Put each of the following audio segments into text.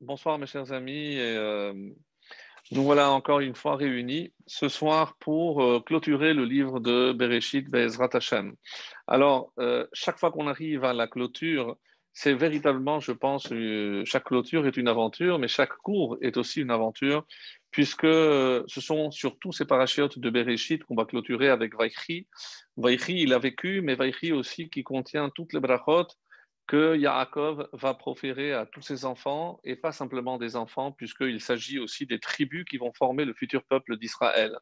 bonsoir mes chers amis. Euh, nous voilà encore une fois réunis ce soir pour euh, clôturer le livre de Bereshit Bezrat Hashem. Alors, euh, chaque fois qu'on arrive à la clôture, c'est véritablement, je pense, chaque clôture est une aventure, mais chaque cours est aussi une aventure, puisque ce sont surtout ces parachutes de Bereshit qu'on va clôturer avec Vaïchi. Vaïchi, il a vécu, mais Vaïchi aussi qui contient toutes les brachot que Yaakov va proférer à tous ses enfants, et pas simplement des enfants, puisqu'il s'agit aussi des tribus qui vont former le futur peuple d'Israël.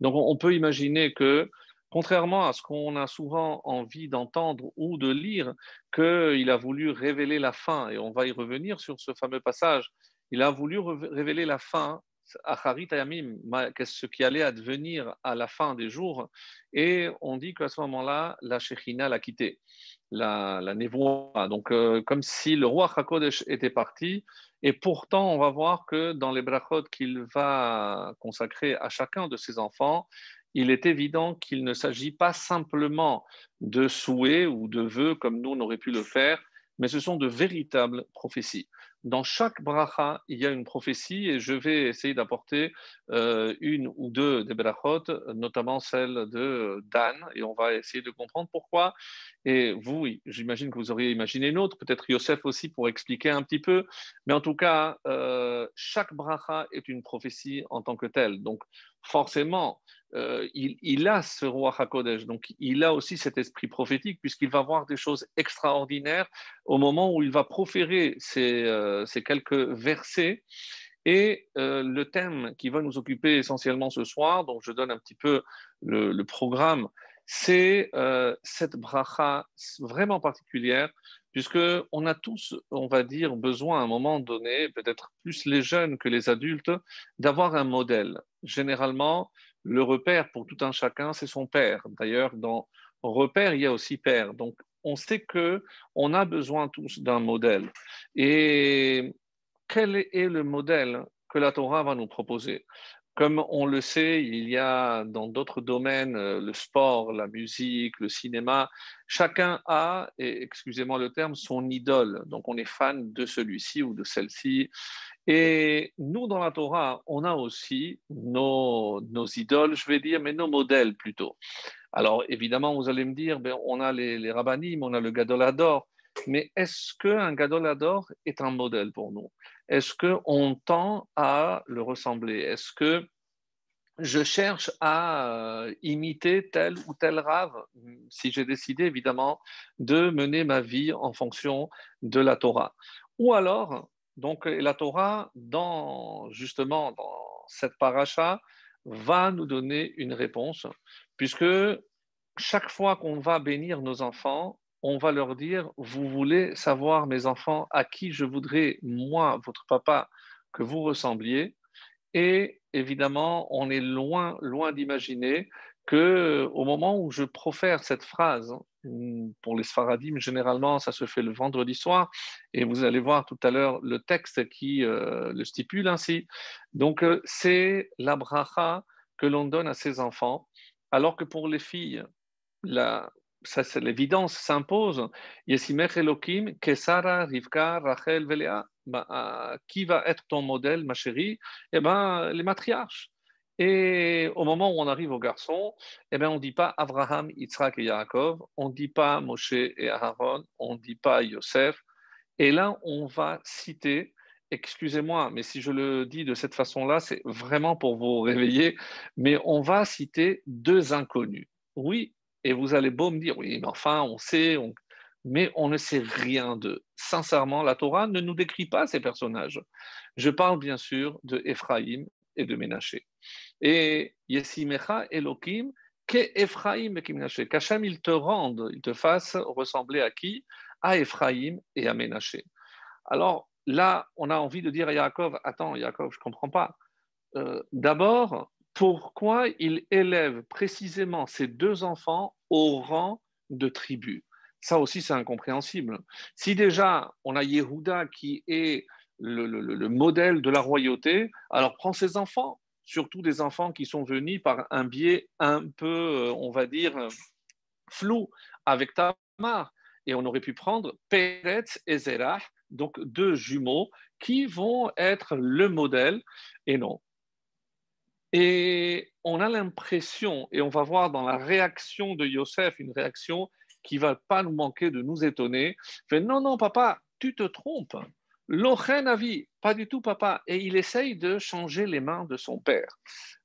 Donc on peut imaginer que, contrairement à ce qu'on a souvent envie d'entendre ou de lire, qu'il a voulu révéler la fin, et on va y revenir sur ce fameux passage, il a voulu révéler la fin Acharit Ayamim, ce qui allait advenir à la fin des jours, et on dit qu'à ce moment-là, la Shekhinah l'a quitté, la, la. Donc, euh, comme si le roi Hakodesh était parti, et pourtant, on va voir que dans les brachot qu'il va consacrer à chacun de ses enfants, il est évident qu'il ne s'agit pas simplement de souhaits ou de vœux comme nous on aurait pu le faire, mais ce sont de véritables prophéties dans chaque bracha, il y a une prophétie et je vais essayer d'apporter euh, une ou deux des brachot, notamment celle de Dan, et on va essayer de comprendre pourquoi. Et vous, j'imagine que vous auriez imaginé une autre, peut-être Yosef aussi pour expliquer un petit peu, mais en tout cas, euh, chaque bracha est une prophétie en tant que telle. Donc, forcément, euh, il, a ce roi Hakodesh, donc il a aussi cet esprit prophétique, puisqu'il va voir des choses extraordinaires au moment où il va proférer ces, euh, quelques versets. Et euh, le thème qui va nous occuper essentiellement ce soir, donc je donne un petit peu le, programme, c'est cette bracha vraiment particulière, puisque on a tous, on va dire, besoin à un moment donné, peut-être plus les jeunes que les adultes, d'avoir un modèle. Généralement, le repère pour tout un chacun, c'est son père. D'ailleurs, dans repère, il y a aussi père. Donc, on sait que on a besoin tous d'un modèle. Et quel est le modèle que la Torah va nous proposer? Comme on le sait, il y a dans d'autres domaines, euh, le sport, la musique, le cinéma, chacun a, excusez-moi le terme, son idole. Donc on est fan de celui-ci ou de celle-ci. Et nous, dans la Torah, on a aussi nos, idoles, je vais dire, mais nos modèles plutôt. Alors, évidemment, vous allez me dire, ben, on a les, les rabbinim, on a le Gadolador, mais est-ce qu'un Gadolador est un modèle pour nous? Est-ce qu'on tend à le ressembler? Est-ce que je cherche à euh, imiter tel ou tel rave, si j'ai décidé évidemment de mener ma vie en fonction de la Torah. Ou alors, donc la Torah, dans, justement dans cette paracha, va nous donner une réponse, puisque chaque fois qu'on va bénir nos enfants, on va leur dire, vous voulez savoir, mes enfants, à qui je voudrais, moi, votre papa, que vous ressembliez. Et évidemment, on est loin, loin d'imaginer que au moment où je profère cette phrase, pour les Sfaradim, généralement, ça se fait le vendredi soir, et vous allez voir tout à l'heure le texte qui euh, le stipule ainsi. Donc, euh, c'est la bracha que l'on donne à ses enfants, alors que pour les filles, la, ça, l'évidence s'impose. Yesimech Elohim, Kesara, Rivka, Rachel, Velea. Ben, euh, qui va être ton modèle, ma chérie? Eh bien, les matriarches. Et au moment où on arrive aux garçons, eh bien, on ne dit pas Abraham, Yitzhak et Yaakov, on ne dit pas Moshe et Aaron, on ne dit pas Yosef. Et là, on va citer, excusez-moi, mais si je le dis de cette façon-là, c'est vraiment pour vous réveiller, mais on va citer deux inconnus. Oui, et vous allez beau me dire, oui, mais enfin, on sait, mais on ne sait rien d'eux. Sincèrement, la Torah ne nous décrit pas ces personnages. Je parle bien sûr de Ephraïm et de Ménaché. Et Yesimecha Elohim, que Ephraim et Ménaché. Qu'Hachem, il te rende, il te fasse ressembler à qui? À Ephraim et à Ménaché. Alors là, on a envie de dire à Yaakov, attends, Yaakov, je ne comprends pas. Euh, d'abord, pourquoi il élève précisément ces deux enfants au rang de tribu Ça aussi, c'est incompréhensible. Si déjà, on a Yehuda qui est le, modèle de la royauté, alors prends ses enfants, surtout des enfants qui sont venus par un biais un peu, euh, on va dire, flou avec Tamar. Et on aurait pu prendre Peretz et Zerah, donc deux jumeaux qui vont être le modèle et non. Et on a l'impression, et on va voir dans la réaction de Yosef, une réaction qui va pas nous manquer de nous étonner. Fait, non, non, papa, tu te trompes. L'ochen avis, pas du tout, papa. Et il essaye de changer les mains de son père.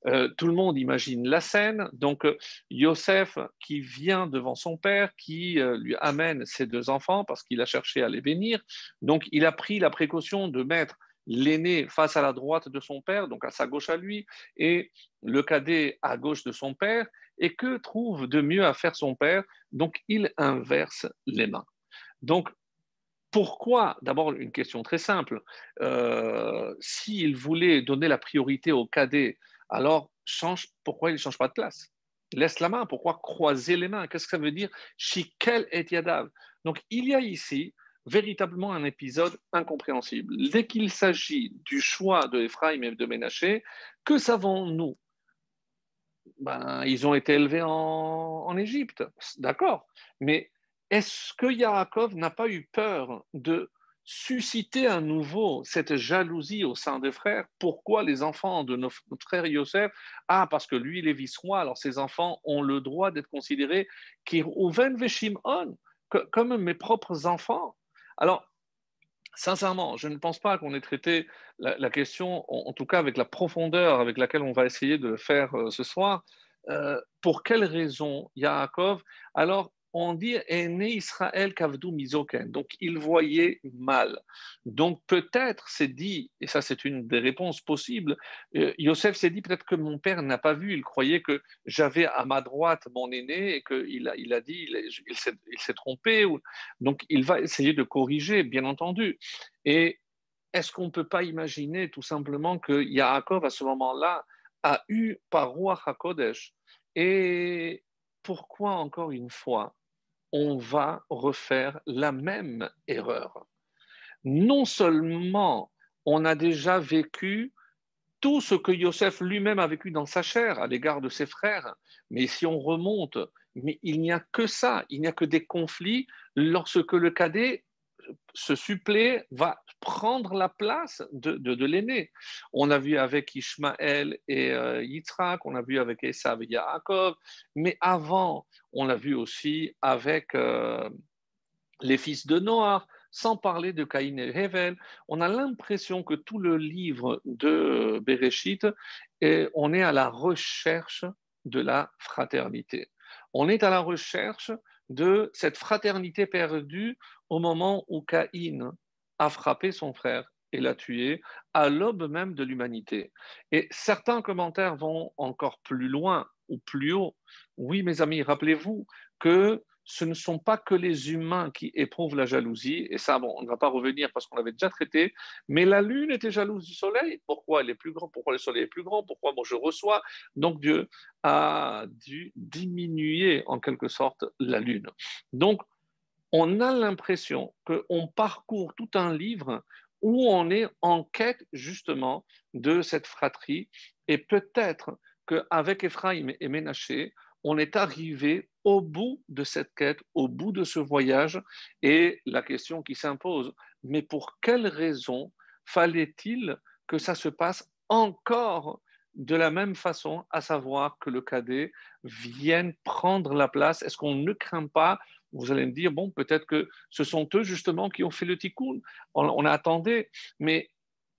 Euh, tout le monde imagine la scène. Donc, euh, Yosef qui vient devant son père, qui euh, lui amène ses deux enfants parce qu'il a cherché à les bénir. Donc, il a pris la précaution de mettre l'aîné face à la droite de son père, donc à sa gauche à lui, et le cadet à gauche de son père. Et que trouve de mieux à faire son père? Donc, il inverse les mains. Donc, pourquoi? D'abord, une question très simple. Euh, s'il voulait donner la priorité au cadet, alors change, pourquoi il ne change pas de classe Laisse la main, pourquoi croiser les mains? Qu'est-ce que ça veut dire? Shikel et Yadav? Donc, il y a ici véritablement un épisode incompréhensible. Dès qu'il s'agit du choix de Ephraim et de Ménaché, que savons-nous? Ben, Ils ont été élevés en, Égypte, d'accord, mais est-ce que Yaakov n'a pas eu peur de susciter à nouveau cette jalousie au sein des frères? Pourquoi les enfants de notre frère Yosef? Ah, parce que lui, il est vice-roi, alors ses enfants ont le droit d'être considérés comme mes propres enfants. Alors, sincèrement, je ne pense pas qu'on ait traité la, question, en, tout cas avec la profondeur avec laquelle on va essayer de le faire euh, ce soir. Euh, pour quelle raison Yaakov? Alors on dit né Israël kavdou mizoken. Donc il voyait mal. Donc peut-être c'est dit, et ça c'est une des réponses possibles, euh, Yosef s'est dit peut-être que mon père n'a pas vu, il croyait que j'avais à ma droite mon aîné et qu'il a, il a dit, il, s'est trompé. Donc il va essayer de corriger, bien entendu. Et est-ce qu'on ne peut pas imaginer tout simplement que Yaakov à ce moment-là a eu par roi HaKodesh? Et pourquoi encore une fois on va refaire la même erreur. Non seulement on a déjà vécu tout ce que Yosef lui-même a vécu dans sa chair à l'égard de ses frères, mais si on remonte, mais il n'y a que ça, il n'y a que des conflits lorsque le cadet ce supplé va prendre la place de, l'aîné. On a vu avec Ishmaël et euh, Yitzhak, on a vu avec Esav et Yaakov, mais avant, on l'a vu aussi avec euh, les fils de Noah, sans parler de Caïn et Hevel. On a l'impression que tout le livre de Bereshit, on est à la recherche de la fraternité. On est à la recherche de cette fraternité perdue au moment où Caïn a frappé son frère et l'a tué à l'aube même de l'humanité. Et certains commentaires vont encore plus loin ou plus haut. Oui, mes amis, rappelez-vous que ce ne sont pas que les humains qui éprouvent la jalousie, et ça, bon, on ne va pas revenir parce qu'on l'avait déjà traité, mais la lune était jalouse du soleil. Pourquoi elle est plus grande? Pourquoi le soleil est plus grand? Pourquoi moi je reçois? Donc Dieu a dû diminuer en quelque sorte la lune. Donc, on a l'impression qu'on parcourt tout un livre où on est en quête justement de cette fratrie, et peut-être qu'avec Ephraim et Ménaché, on est arrivé au bout de cette quête, au bout de ce voyage, et la question qui s'impose, mais pour quelle raison fallait-il que ça se passe encore de la même façon, à savoir que le cadet vienne prendre la place? Est-ce qu'on ne craint pas vous allez me dire, bon, peut-être que ce sont eux justement qui ont fait le tikkun. On, on a attendu, mais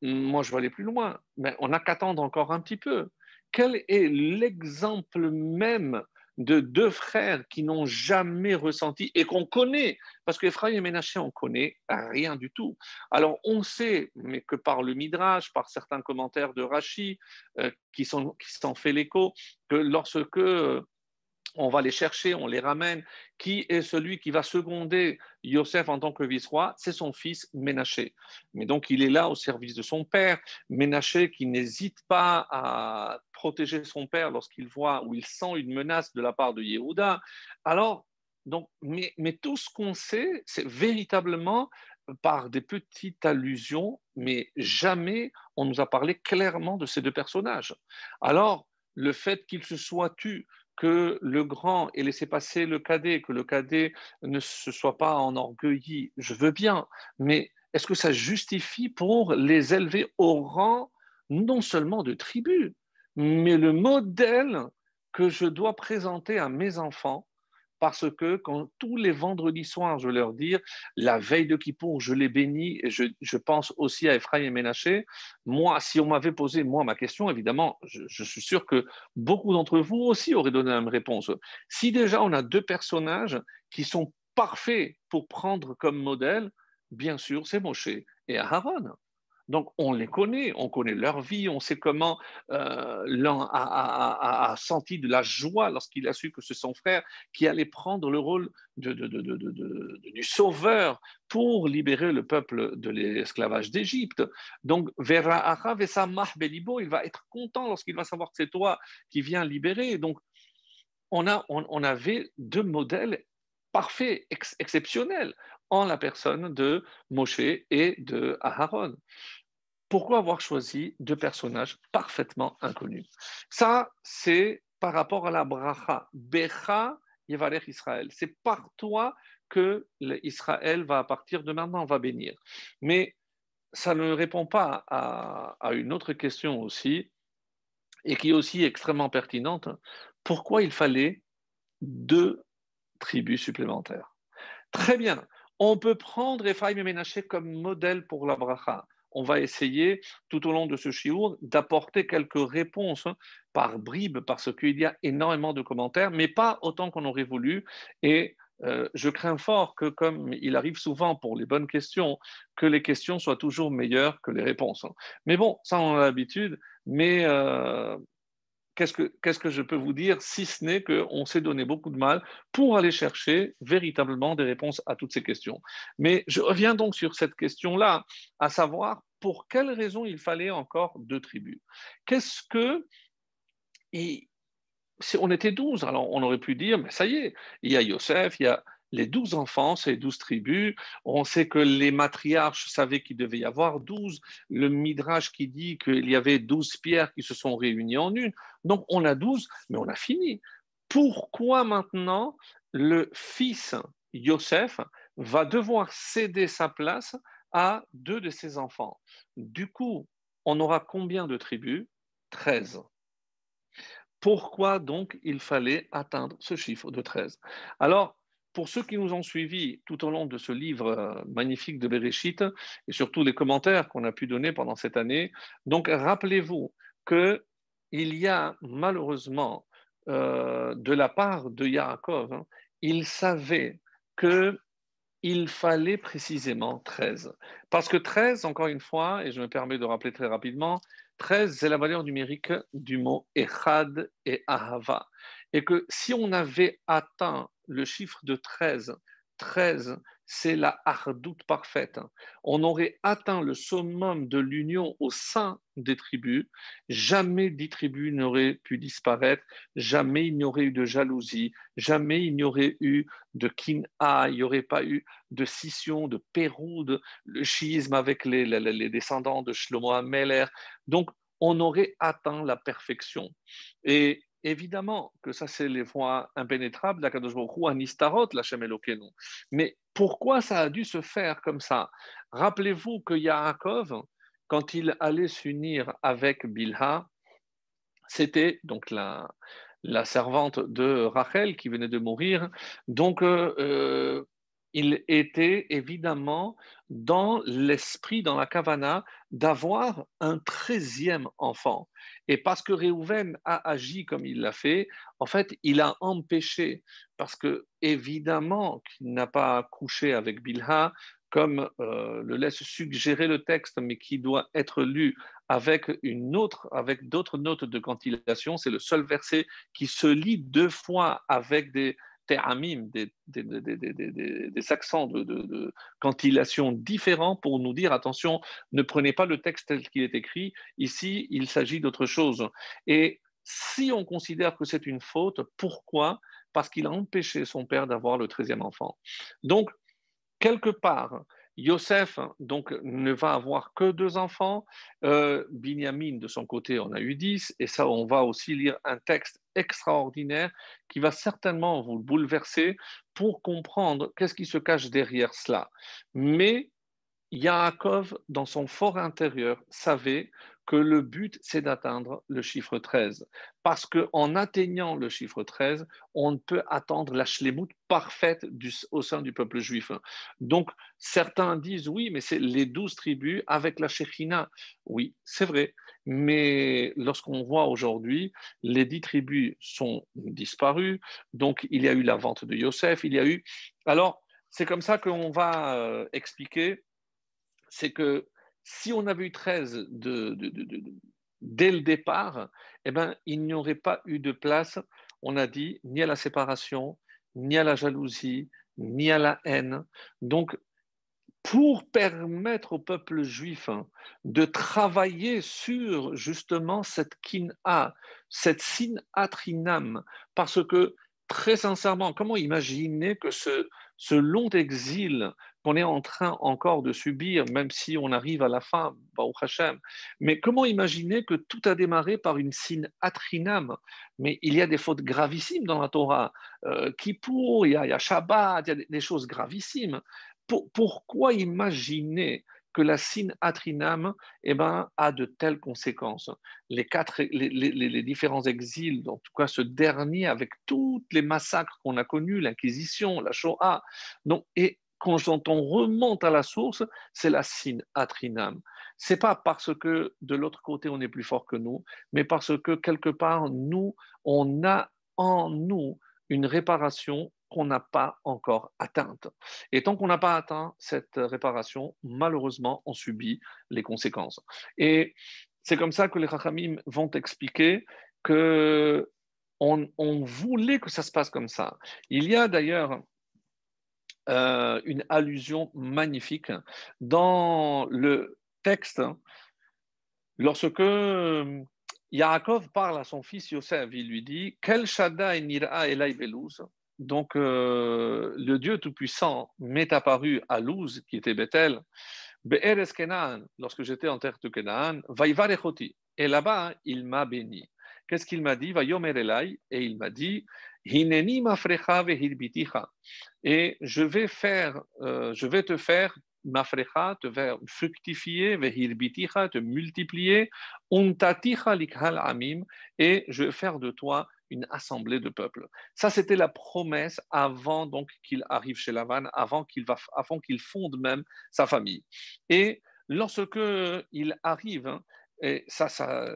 moi je vais aller plus loin. Mais on n'a qu'attendre encore un petit peu. Quel est l'exemple même de deux frères qui n'ont jamais ressenti et qu'on connaît, parce qu'Ephraïm et Ménaché, on connaît rien du tout. Alors on sait, mais que par le Midrash, par certains commentaires de Rashi euh, qui s'en qui fait l'écho, que lorsque on va les chercher, on les ramène. Qui est celui qui va seconder Yosef en tant que vice-roi? C'est son fils Ménaché. Mais donc il est là au service de son père. Ménaché qui n'hésite pas à protéger son père lorsqu'il voit ou il sent une menace de la part de Yehuda. Alors, donc, mais, mais tout ce qu'on sait, c'est véritablement par des petites allusions, mais jamais on nous a parlé clairement de ces deux personnages. Alors, le fait qu'ils se soient tus que le grand ait laissé passer le cadet, que le cadet ne se soit pas enorgueilli, je veux bien, mais est-ce que ça justifie pour les élever au rang non seulement de tribu, mais le modèle que je dois présenter à mes enfants parce que quand tous les vendredis soirs, je leur dis, la veille de Kippour, je les bénis, et je, pense aussi à Ephraim et Ménaché. Moi, si on m'avait posé, moi, ma question, évidemment, je, je suis sûr que beaucoup d'entre vous aussi auraient donné la même réponse. Si déjà on a deux personnages qui sont parfaits pour prendre comme modèle, bien sûr, c'est Moshe et Aaron. Donc, on les connaît, on connaît leur vie, on sait comment euh, l'un a, senti de la joie lorsqu'il a su que c'est son frère qui allait prendre le rôle du sauveur pour libérer le peuple de l'esclavage d'Égypte. Donc, Vera Belibo, il va être content lorsqu'il va savoir que c'est toi qui viens libérer. Donc, on, a, on, avait deux modèles parfaits, exceptionnels en la personne de Moshe et de Aharon pourquoi avoir choisi deux personnages parfaitement inconnus? Ça, c'est par rapport à la bracha. Becha Yevalech Israël. C'est par toi que Israël va, à partir de maintenant, va bénir. Mais ça ne répond pas à, à une autre question aussi, et qui est aussi extrêmement pertinente. Pourquoi il fallait deux tribus supplémentaires? Très bien. On peut prendre Ephraim et Ménaché comme modèle pour la bracha on va essayer tout au long de ce chiour d'apporter quelques réponses hein, par bribes parce qu'il y a énormément de commentaires, mais pas autant qu'on aurait voulu. Et euh, je crains fort que, comme il arrive souvent pour les bonnes questions, que les questions soient toujours meilleures que les réponses. Hein. Mais bon, ça on a l'habitude, mais euh, qu'est-ce que, je peux vous dire si ce n'est qu'on s'est donné beaucoup de mal pour aller chercher véritablement des réponses à toutes ces questions. Mais je reviens donc sur cette question-là, à savoir pour quelles raisons il fallait encore deux tribus. Qu'est-ce que... Et, on était douze, alors on aurait pu dire, mais ça y est, il y a Yosef, il y a les douze enfants, ces douze tribus. On sait que les matriarches savaient qu'il devait y avoir douze. Le Midrash qui dit qu'il y avait douze pierres qui se sont réunies en une. Donc on a douze, mais on a fini. Pourquoi maintenant le fils Yosef va devoir céder sa place à deux de ses enfants? Du coup, on aura combien de tribus? Treize. Pourquoi donc il fallait atteindre ce chiffre de 13 Alors, pour ceux qui nous ont suivis tout au long de ce livre euh, magnifique de Bereshit et surtout les commentaires qu'on a pu donner pendant cette année, donc rappelez-vous qu'il y a malheureusement euh, de la part de Yaakov, hein, il savait qu'il fallait précisément 13. Parce que 13, encore une fois, et je me permets de rappeler très rapidement, 13, c'est la valeur numérique du mot Echad et Ahava. Et que si on avait atteint le chiffre de 13. 13, c'est la hardoute parfaite. On aurait atteint le summum de l'union au sein des tribus. Jamais dix tribus n'auraient pu disparaître. Jamais il n'y aurait eu de jalousie. Jamais il n'y aurait eu de kin'a. Il n'y aurait pas eu de scission, de péroude, le schisme avec les, les, descendants de Shlomo Ameler. Donc, on aurait atteint la perfection. Et Évidemment que ça, c'est les voies impénétrables d'Akadosh Baruch Anistarot, la Elokenu. Mais pourquoi ça a dû se faire comme ça? Rappelez-vous que Yaakov, quand il allait s'unir avec Bilha, c'était donc la, la servante de Rachel qui venait de mourir. Donc, euh, euh, il était évidemment dans l'esprit, dans la kavana, d'avoir un treizième enfant. Et parce que Réhouven a agi comme il l'a fait, en fait, il a empêché, parce que évidemment qu'il n'a pas couché avec Bilha, comme euh, le laisse suggérer le texte, mais qui doit être lu avec une autre, avec d'autres notes de cantillation. C'est le seul verset qui se lit deux fois avec des, des, des, accents de, de, cantillation différents pour nous dire attention, ne prenez pas le texte tel qu'il est écrit, ici il s'agit d'autre chose. Et si on considère que c'est une faute, pourquoi? Parce qu'il a empêché son père d'avoir le treizième enfant. Donc, quelque part, Yosef donc ne va avoir que deux enfants. Euh, Binyamin de son côté en a eu dix. Et ça, on va aussi lire un texte extraordinaire qui va certainement vous bouleverser pour comprendre qu'est-ce qui se cache derrière cela. Mais Yaakov, dans son fort intérieur, savait que le but, c'est d'atteindre le chiffre 13. Parce qu'en atteignant le chiffre 13, on ne peut attendre la shlemout parfaite au sein du peuple juif. Donc, certains disent oui, mais c'est les douze tribus avec la Shekhinah. Oui, c'est vrai. Mais lorsqu'on voit aujourd'hui, les dix tribus sont disparues. Donc, il y a eu la vente de Yosef, il y a eu. Alors, c'est comme ça qu'on va euh, expliquer c'est que si on avait eu 13 dès le départ, eh ben, il n'y aurait pas eu de place, on a dit, ni à la séparation, ni à la jalousie, ni à la haine. Donc, pour permettre au peuple juif hein, de travailler sur justement cette kin'a, cette sin atrinam, parce que très sincèrement, comment imaginer que ce long exil qu'on est en train encore de subir, même si on arrive à la fin, au Hashem. Mais comment imaginer que tout a démarré par une signe atrinam Mais il y a des fautes gravissimes dans la Torah. Euh, Kippour, il y, a, Shabbat, il y a des, choses gravissimes. pourquoi imaginer que la signe atrinam eh ben, a de telles conséquences? Les, quatre, les, différents exils, en tout cas ce dernier, avec tous les massacres qu'on a connus, l'Inquisition, la Shoah. Donc, et quand on remonte à la source, c'est la signe atrinam. C'est pas parce que de l'autre côté on est plus fort que nous, mais parce que quelque part nous, on a en nous une réparation qu'on n'a pas encore atteinte. Et tant qu'on n'a pas atteint cette réparation, malheureusement, on subit les conséquences. Et c'est comme ça que les Rachamim vont expliquer que on, voulait que ça se passe comme ça. Il y a d'ailleurs euh, une allusion magnifique dans le texte lorsque Yaakov parle à son fils Yosef, il lui dit Quel Shaddai nira elai Donc, euh, le Dieu Tout-Puissant m'est apparu à Luz, qui était Bethel, Be'eres Kenan, lorsque j'étais en terre de Canaan, Vaivarechoti. Et là-bas, il m'a béni. Qu'est-ce qu'il m'a dit Vayomer Elai, et il m'a dit. Et je vais faire, euh, je vais te faire mafrecha, te faire fructifier, vehirbiticha, te multiplier, untaticha likhal amim, et je vais faire de toi une assemblée de peuples. Ça, c'était la promesse avant donc qu'il arrive chez Lavan, avant qu'il va, avant qu'il fonde même sa famille. Et lorsque il arrive, hein, et ça, ça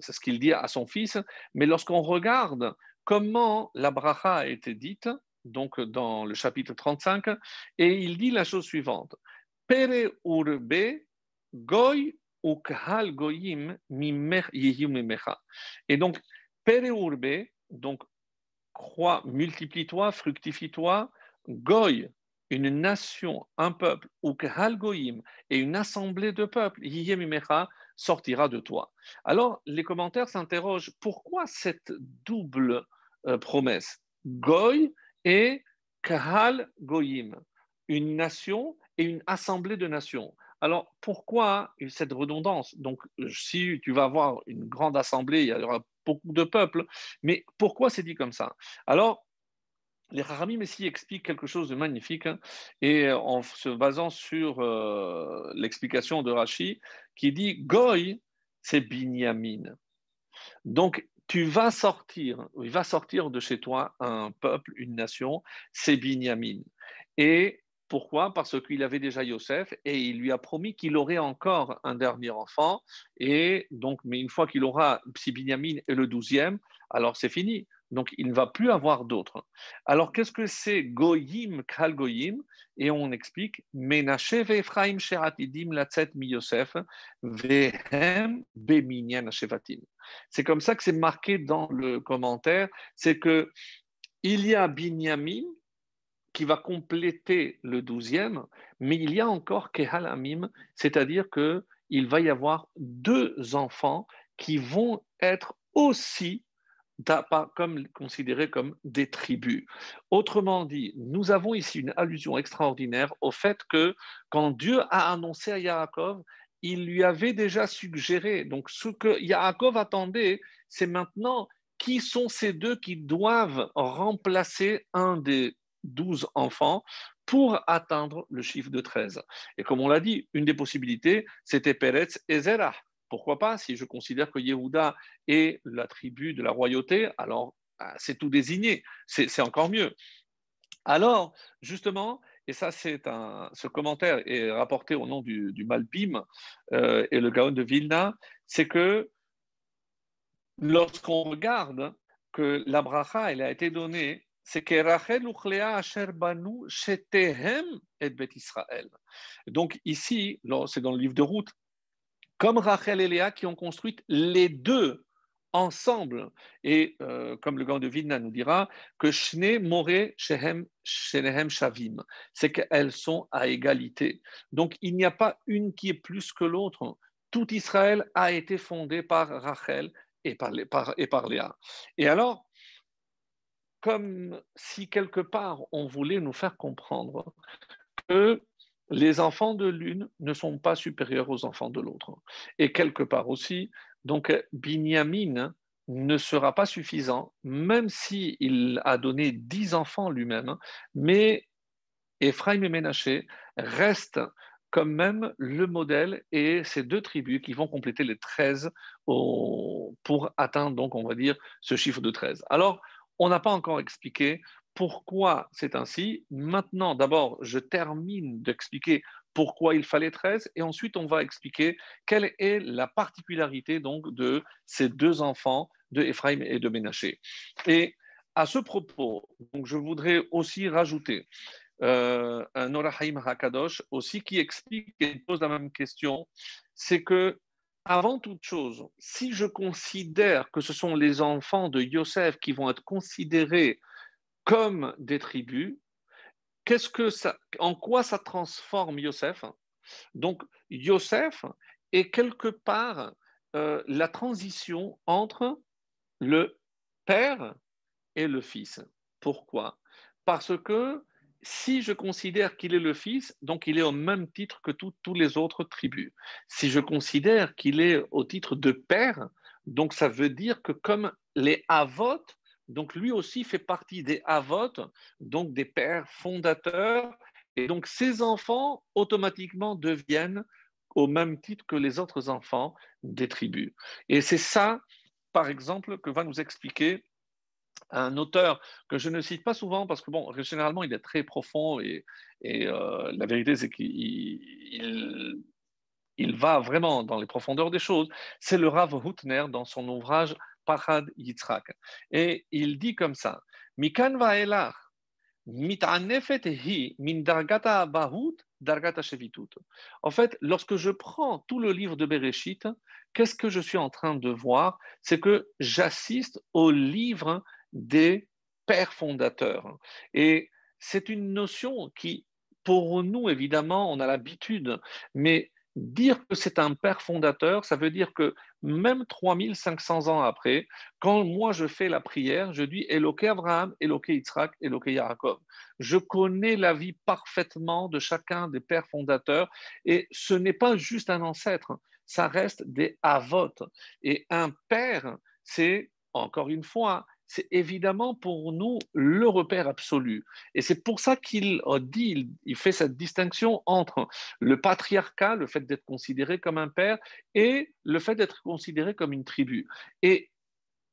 c'est ce qu'il dit à son fils, mais lorsqu'on regarde comment la bracha a été dite, donc dans le chapitre 35, et il dit la chose suivante. Pere urbe goy ukhal goyim Et donc, pere urbe, donc crois, multiplie-toi, fructifie-toi, goy, une nation, un peuple, ukhal goyim, et une assemblée de peuples, sortira de toi. Alors, les commentaires s'interrogent pourquoi cette double euh, promesse? Goy et Kahal Goyim, une nation et une assemblée de nations. Alors, pourquoi cette redondance? Donc, si tu vas avoir une grande assemblée, il y aura beaucoup de peuples, mais pourquoi c'est dit comme ça? Alors, les Haramim ici expliquent quelque chose de magnifique, hein, et en se basant sur euh, l'explication de Rashi, qui dit Goy, c'est Binyamin. Donc, tu vas sortir, il va sortir de chez toi un peuple, une nation, c'est Binyamin. Et pourquoi? Parce qu'il avait déjà Yosef et il lui a promis qu'il aurait encore un dernier enfant. Et donc, mais une fois qu'il aura, si Binyamin est le douzième, alors c'est fini. Donc, il ne va plus avoir d'autres. Alors, qu'est-ce que c'est Goyim, Kal Goyim? Et on explique Menache Ephraim Sheratidim Latzet Mi Yosef Vehem Beminyan Shevatim. C'est comme ça que c'est marqué dans le commentaire c'est que il y a Binyamin qui va compléter le douzième, mais il y a encore Kehalamim, c'est-à-dire qu'il va y avoir deux enfants qui vont être aussi comme, considérés comme des tribus. Autrement dit, nous avons ici une allusion extraordinaire au fait que quand Dieu a annoncé à Yaakov, il lui avait déjà suggéré. Donc ce que Yaakov attendait, c'est maintenant qui sont ces deux qui doivent remplacer un des douze enfants pour atteindre le chiffre de 13. Et comme on l'a dit, une des possibilités, c'était Peretz et Zerah. Pourquoi pas Si je considère que Yehuda est la tribu de la royauté, alors ah, c'est tout désigné, c'est encore mieux. Alors, justement, et ça, c'est un, ce commentaire est rapporté au nom du, du Malbim euh, et le Gaon de Vilna, c'est que lorsqu'on regarde que la bracha, elle a été donnée, c'est que Rachel uchlea asher banu shetehem et bet Israël. Donc ici, c'est dans le livre de Ruth, comme Rachel et Léa qui ont construit les deux ensemble. Et euh, comme le grand de Vidna nous dira, que Shne More Shehem Shenehem Shavim, c'est qu'elles sont à égalité. Donc il n'y a pas une qui est plus que l'autre. Tout Israël a été fondé par Rachel et par, et par Léa. Et alors, comme si quelque part on voulait nous faire comprendre que les enfants de l'une ne sont pas supérieurs aux enfants de l'autre. Et quelque part aussi, donc, Binyamin ne sera pas suffisant, même s'il a donné dix enfants lui-même, mais Ephraim et Ménaché restent quand même le modèle et ces deux tribus qui vont compléter les 13 pour atteindre, donc, on va dire, ce chiffre de 13. Alors, on n'a pas encore expliqué pourquoi c'est ainsi. Maintenant, d'abord, je termine d'expliquer pourquoi il fallait 13, et ensuite on va expliquer quelle est la particularité donc de ces deux enfants de Ephraim et de Ménaché. Et à ce propos, donc je voudrais aussi rajouter euh, un Orahaim Hakadosh aussi qui explique et pose la même question, c'est que avant toute chose, si je considère que ce sont les enfants de Yosef qui vont être considérés comme des tribus, qu'est-ce que ça, en quoi ça transforme Yosef? Donc, Yosef est quelque part euh, la transition entre le père et le fils. Pourquoi? Parce que si je considère qu'il est le fils, donc il est au même titre que tous les autres tribus. Si je considère qu'il est au titre de père, donc ça veut dire que comme les avotes donc lui aussi fait partie des Havot, donc des pères fondateurs, et donc ces enfants automatiquement deviennent au même titre que les autres enfants des tribus. Et c'est ça, par exemple, que va nous expliquer un auteur que je ne cite pas souvent parce que, bon, généralement, il est très profond et, euh, la vérité, c'est qu'il il, va vraiment dans les profondeurs des choses. C'est le Rav Hutner dans son ouvrage Pachad Yitzhak. Et il dit comme ça Mikan hi min dargata dargata shevitut. En fait, lorsque je prends tout le livre de Bereshit, qu'est-ce que je suis en train de voir? C'est que j'assiste au livre des pères fondateurs. Et c'est une notion qui, pour nous, évidemment, on a l'habitude, mais dire que c'est un père fondateur, ça veut dire que même 3500 ans après, quand moi je fais la prière, je dis Eloké Abraham, Eloké Yitzhak, Eloké Yaakov. Je connais la vie parfaitement de chacun des pères fondateurs et ce n'est pas juste un ancêtre, ça reste des avotes. Et un père, c'est encore une fois c'est évidemment pour nous le repère absolu. Et c'est pour ça qu'il dit, il fait cette distinction entre le patriarcat, le fait d'être considéré comme un père, et le fait d'être considéré comme une tribu. Et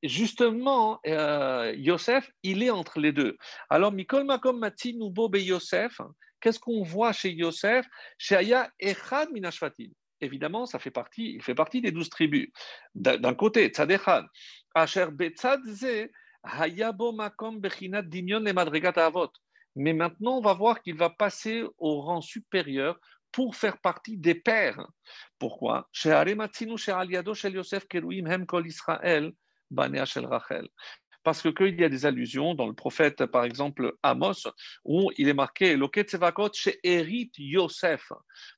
justement, euh, Yosef, il est entre les deux. Alors, Mikol Makom Mati Nubo Yosef, qu'est-ce qu'on voit chez Yosef? Chez Aya Echad. Évidemment, ça fait partie, il fait partie des douze tribus. D'un côté, Tzadechad, Asher Betzadze, mais maintenant, on va voir qu'il va passer au rang supérieur pour faire partie des pères. Pourquoi? Parce qu'il y a des allusions dans le prophète, par exemple Amos, où il est marqué chez Erit Yosef.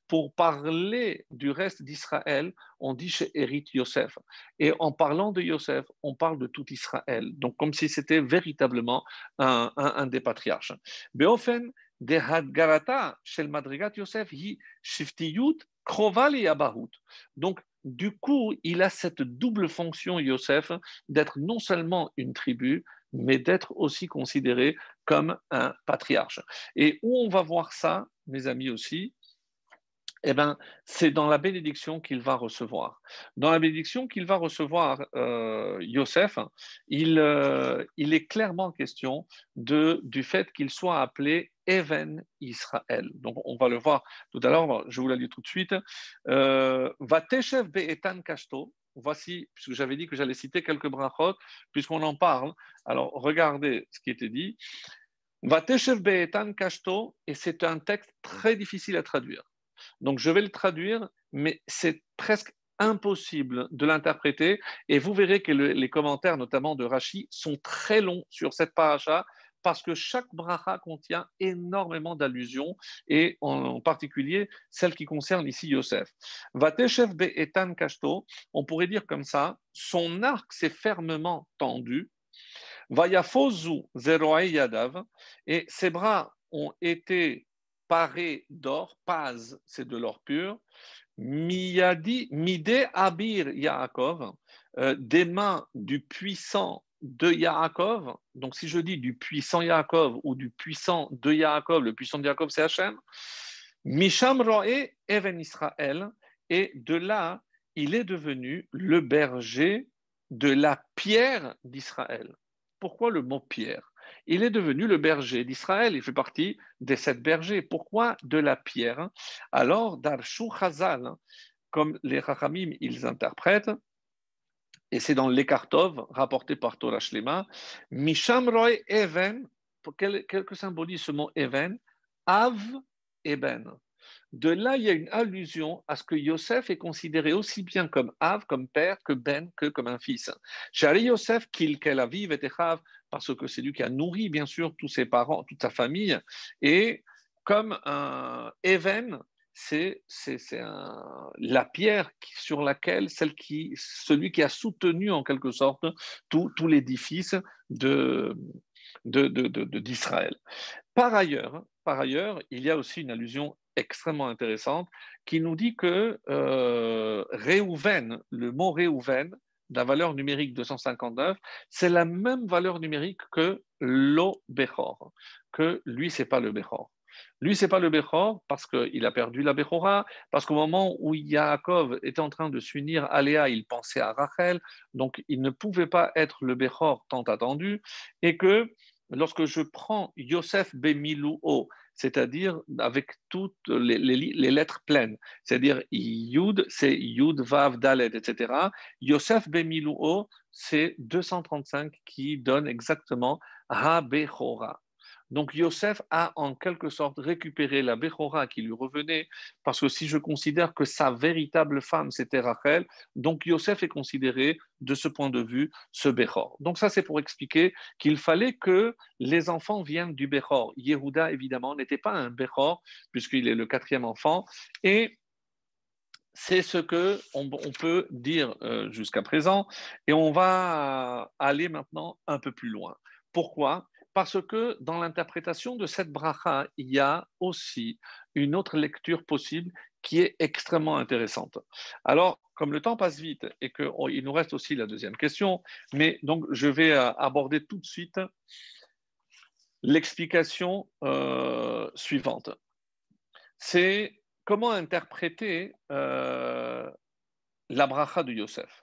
Pour parler du reste d'Israël, on dit chez Erit Yosef. Et en parlant de Yosef, on parle de tout Israël. Donc, comme si c'était véritablement un, des patriarches. Beofen de Hadgarata shel Madrigat Yosef hi shiftiyut. Donc, du coup, il a cette double fonction, Yosef, d'être non seulement une tribu, mais d'être aussi considéré comme un patriarche. Et où on va voir ça, mes amis aussi, eh ben, c'est dans la bénédiction qu'il va recevoir. Dans la bénédiction qu'il va recevoir, euh, Yosef, il, euh, est clairement question du fait qu'il soit appelé Even Israël. Donc, on va le voir tout à l'heure, je vous la lis tout de suite. Euh, Vateshev Be'etan Kashto. Voici, puisque j'avais dit que j'allais citer quelques brachot, puisqu'on en parle. Alors, regardez ce qui était dit. Vateshev Be'etan Kashto, et c'est un texte très difficile à traduire. Donc je vais le traduire, mais c'est presque impossible de l'interpréter. Et vous verrez que les commentaires, notamment de Rashi, sont très longs sur cette paracha parce que chaque bracha contient énormément d'allusions, et en, particulier celle qui concerne ici Yosef. Vateshev be etan kashto, on pourrait dire comme ça, son arc s'est fermement tendu, vayafozu zeroei yadav, et ses bras ont été paré d'or, paz, c'est de l'or pur, miyadi, mide abir Yaakov, euh, des mains du puissant de Yaakov, donc si je dis du puissant Yaakov ou du puissant de Yaakov, le puissant de Yaakov c'est Hachem, Misham Roe Even Israël, et de là, il est devenu le berger de la pierre d'Israël. Pourquoi le mot pierre? Il est devenu le berger d'Israël. Il fait partie des sept bergers. Pourquoi de la pierre Alors, Darshu Chazal, comme les Rachamim, ils interprètent, et c'est dans l'Ekartov, rapporté par Torah Shlema, Misham Roy Even, quel, que symbolise ce mot Even? Av Eben. De là, il y a une allusion à ce que Yosef est considéré aussi bien comme Av, comme père, que Ben, que comme un fils. Shari Yosef, qu'il aviv et parce que c'est lui qui a nourri, bien sûr, tous ses parents, toute sa famille. Et comme un Even, c'est la pierre sur laquelle celui qui a soutenu en quelque sorte tout, l'édifice d'Israël. Par ailleurs, il y a aussi une allusion extrêmement intéressante qui nous dit que euh, Réhouven, le mot Réhouven, la valeur numérique 259, c'est la même valeur numérique que lo Bechor, que lui, c'est pas le Bechor. Lui, c'est pas le Bechor parce qu'il a perdu la Bechora, parce qu'au moment où Yaakov était en train de s'unir à Léa, il pensait à Rachel, donc il ne pouvait pas être le Bechor tant attendu, et que lorsque je prends Yosef Bemilouo, c'est-à-dire avec toutes les, lettres pleines, c'est-à-dire Yud, c'est Yud, Vav, Dalet, etc. Yosef Bemilouo, c'est 235 qui donne exactement Ha Bechora. Donc Yosef a en quelque sorte récupéré la Bechora qui lui revenait, parce que si je considère que sa véritable femme c'était Rachel, donc Yosef est considéré de ce point de vue ce Bechor. Donc ça c'est pour expliquer qu'il fallait que les enfants viennent du Bechor. Yehuda évidemment n'était pas un Bechor puisqu'il est le quatrième enfant et c'est ce que on, peut dire euh, jusqu'à présent, et on va aller maintenant un peu plus loin. Pourquoi? Parce que dans l'interprétation de cette bracha, il y a aussi une autre lecture possible qui est extrêmement intéressante. Alors, comme le temps passe vite et qu'il oh, nous reste aussi la deuxième question, mais donc je vais euh, aborder tout de suite l'explication euh, suivante. C'est comment interpréter euh, la bracha de Yosef.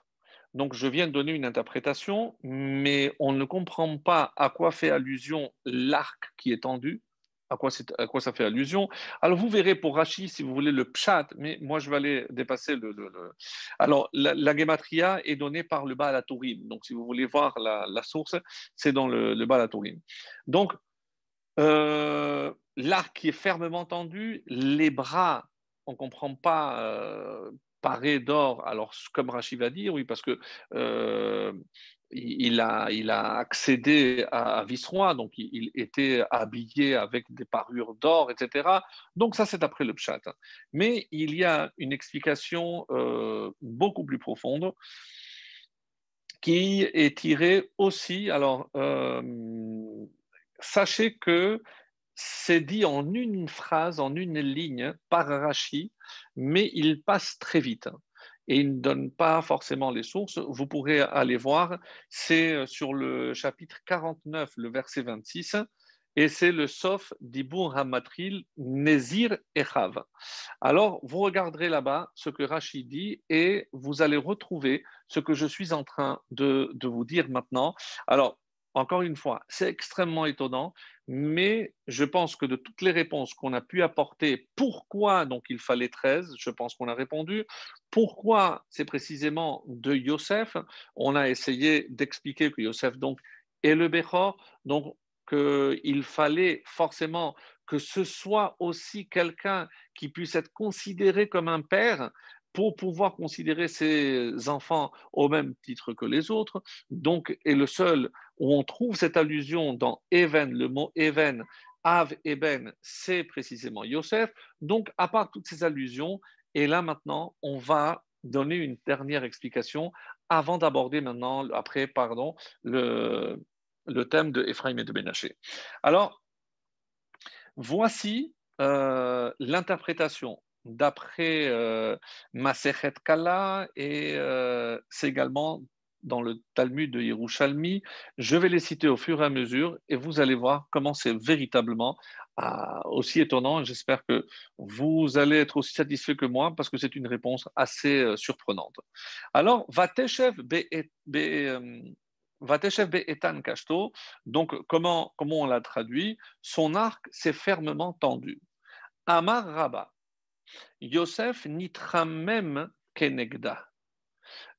Donc, je viens de donner une interprétation, mais on ne comprend pas à quoi fait allusion l'arc qui est tendu, à quoi, ça fait allusion. Alors, vous verrez pour Rachi, si vous voulez, le pshat, mais moi, je vais aller dépasser le. Alors, la, gematria est donnée par le Baal Donc, si vous voulez voir la, source, c'est dans le, le Donc, euh, l'arc qui est fermement tendu, les bras, on ne comprend pas euh, paré d'or. Alors, comme Rachid va dire, oui, parce que euh, il, a, il a accédé à, Viceroy, donc il, était habillé avec des parures d'or, etc. Donc, ça, c'est après le Pshat. Mais il y a une explication euh, beaucoup plus profonde qui est tirée aussi. Alors, euh, sachez que c'est dit en une phrase, en une ligne par Rashi, mais il passe très vite. et il ne donne pas forcément les sources. Vous pourrez aller voir, c'est euh, sur le chapitre 49, le verset 26, et c'est le Sof d'Ibur Hamatril, Nezir Echav. Alors, vous regarderez là-bas ce que Rachid dit et vous allez retrouver ce que je suis en train de vous dire maintenant. Alors, encore une fois, c'est extrêmement étonnant, mais je pense que de toutes les réponses qu'on a pu apporter, pourquoi donc il fallait 13, je pense qu'on a répondu. Pourquoi c'est précisément de Yosef On a essayé d'expliquer que Yosef donc est le Bechor, donc qu'il fallait forcément que ce soit aussi quelqu'un qui puisse être considéré comme un père, pour pouvoir considérer ses enfants au même titre que les autres. Donc, et le seul où on trouve cette allusion dans Even, le mot Even, Av Eben, c'est précisément Yosef. Donc, à part toutes ces allusions, et là maintenant, on va donner une dernière explication avant d'aborder maintenant, après, pardon, le, le thème de Ephraim et de Benaché. Alors, voici euh, l'interprétation d'après euh, Kala et euh, c'est également dans le Talmud de Yerushalmi. Je vais les citer au fur et à mesure et vous allez voir comment c'est véritablement ah, aussi étonnant. J'espère que vous allez être aussi satisfait que moi parce que c'est une réponse assez euh, surprenante. Alors, Vateshev Vateshev etan kashto, donc comment, comment on l'a traduit? Son arc s'est fermement tendu. Amar Rabba, Yosef nitramem kenegda.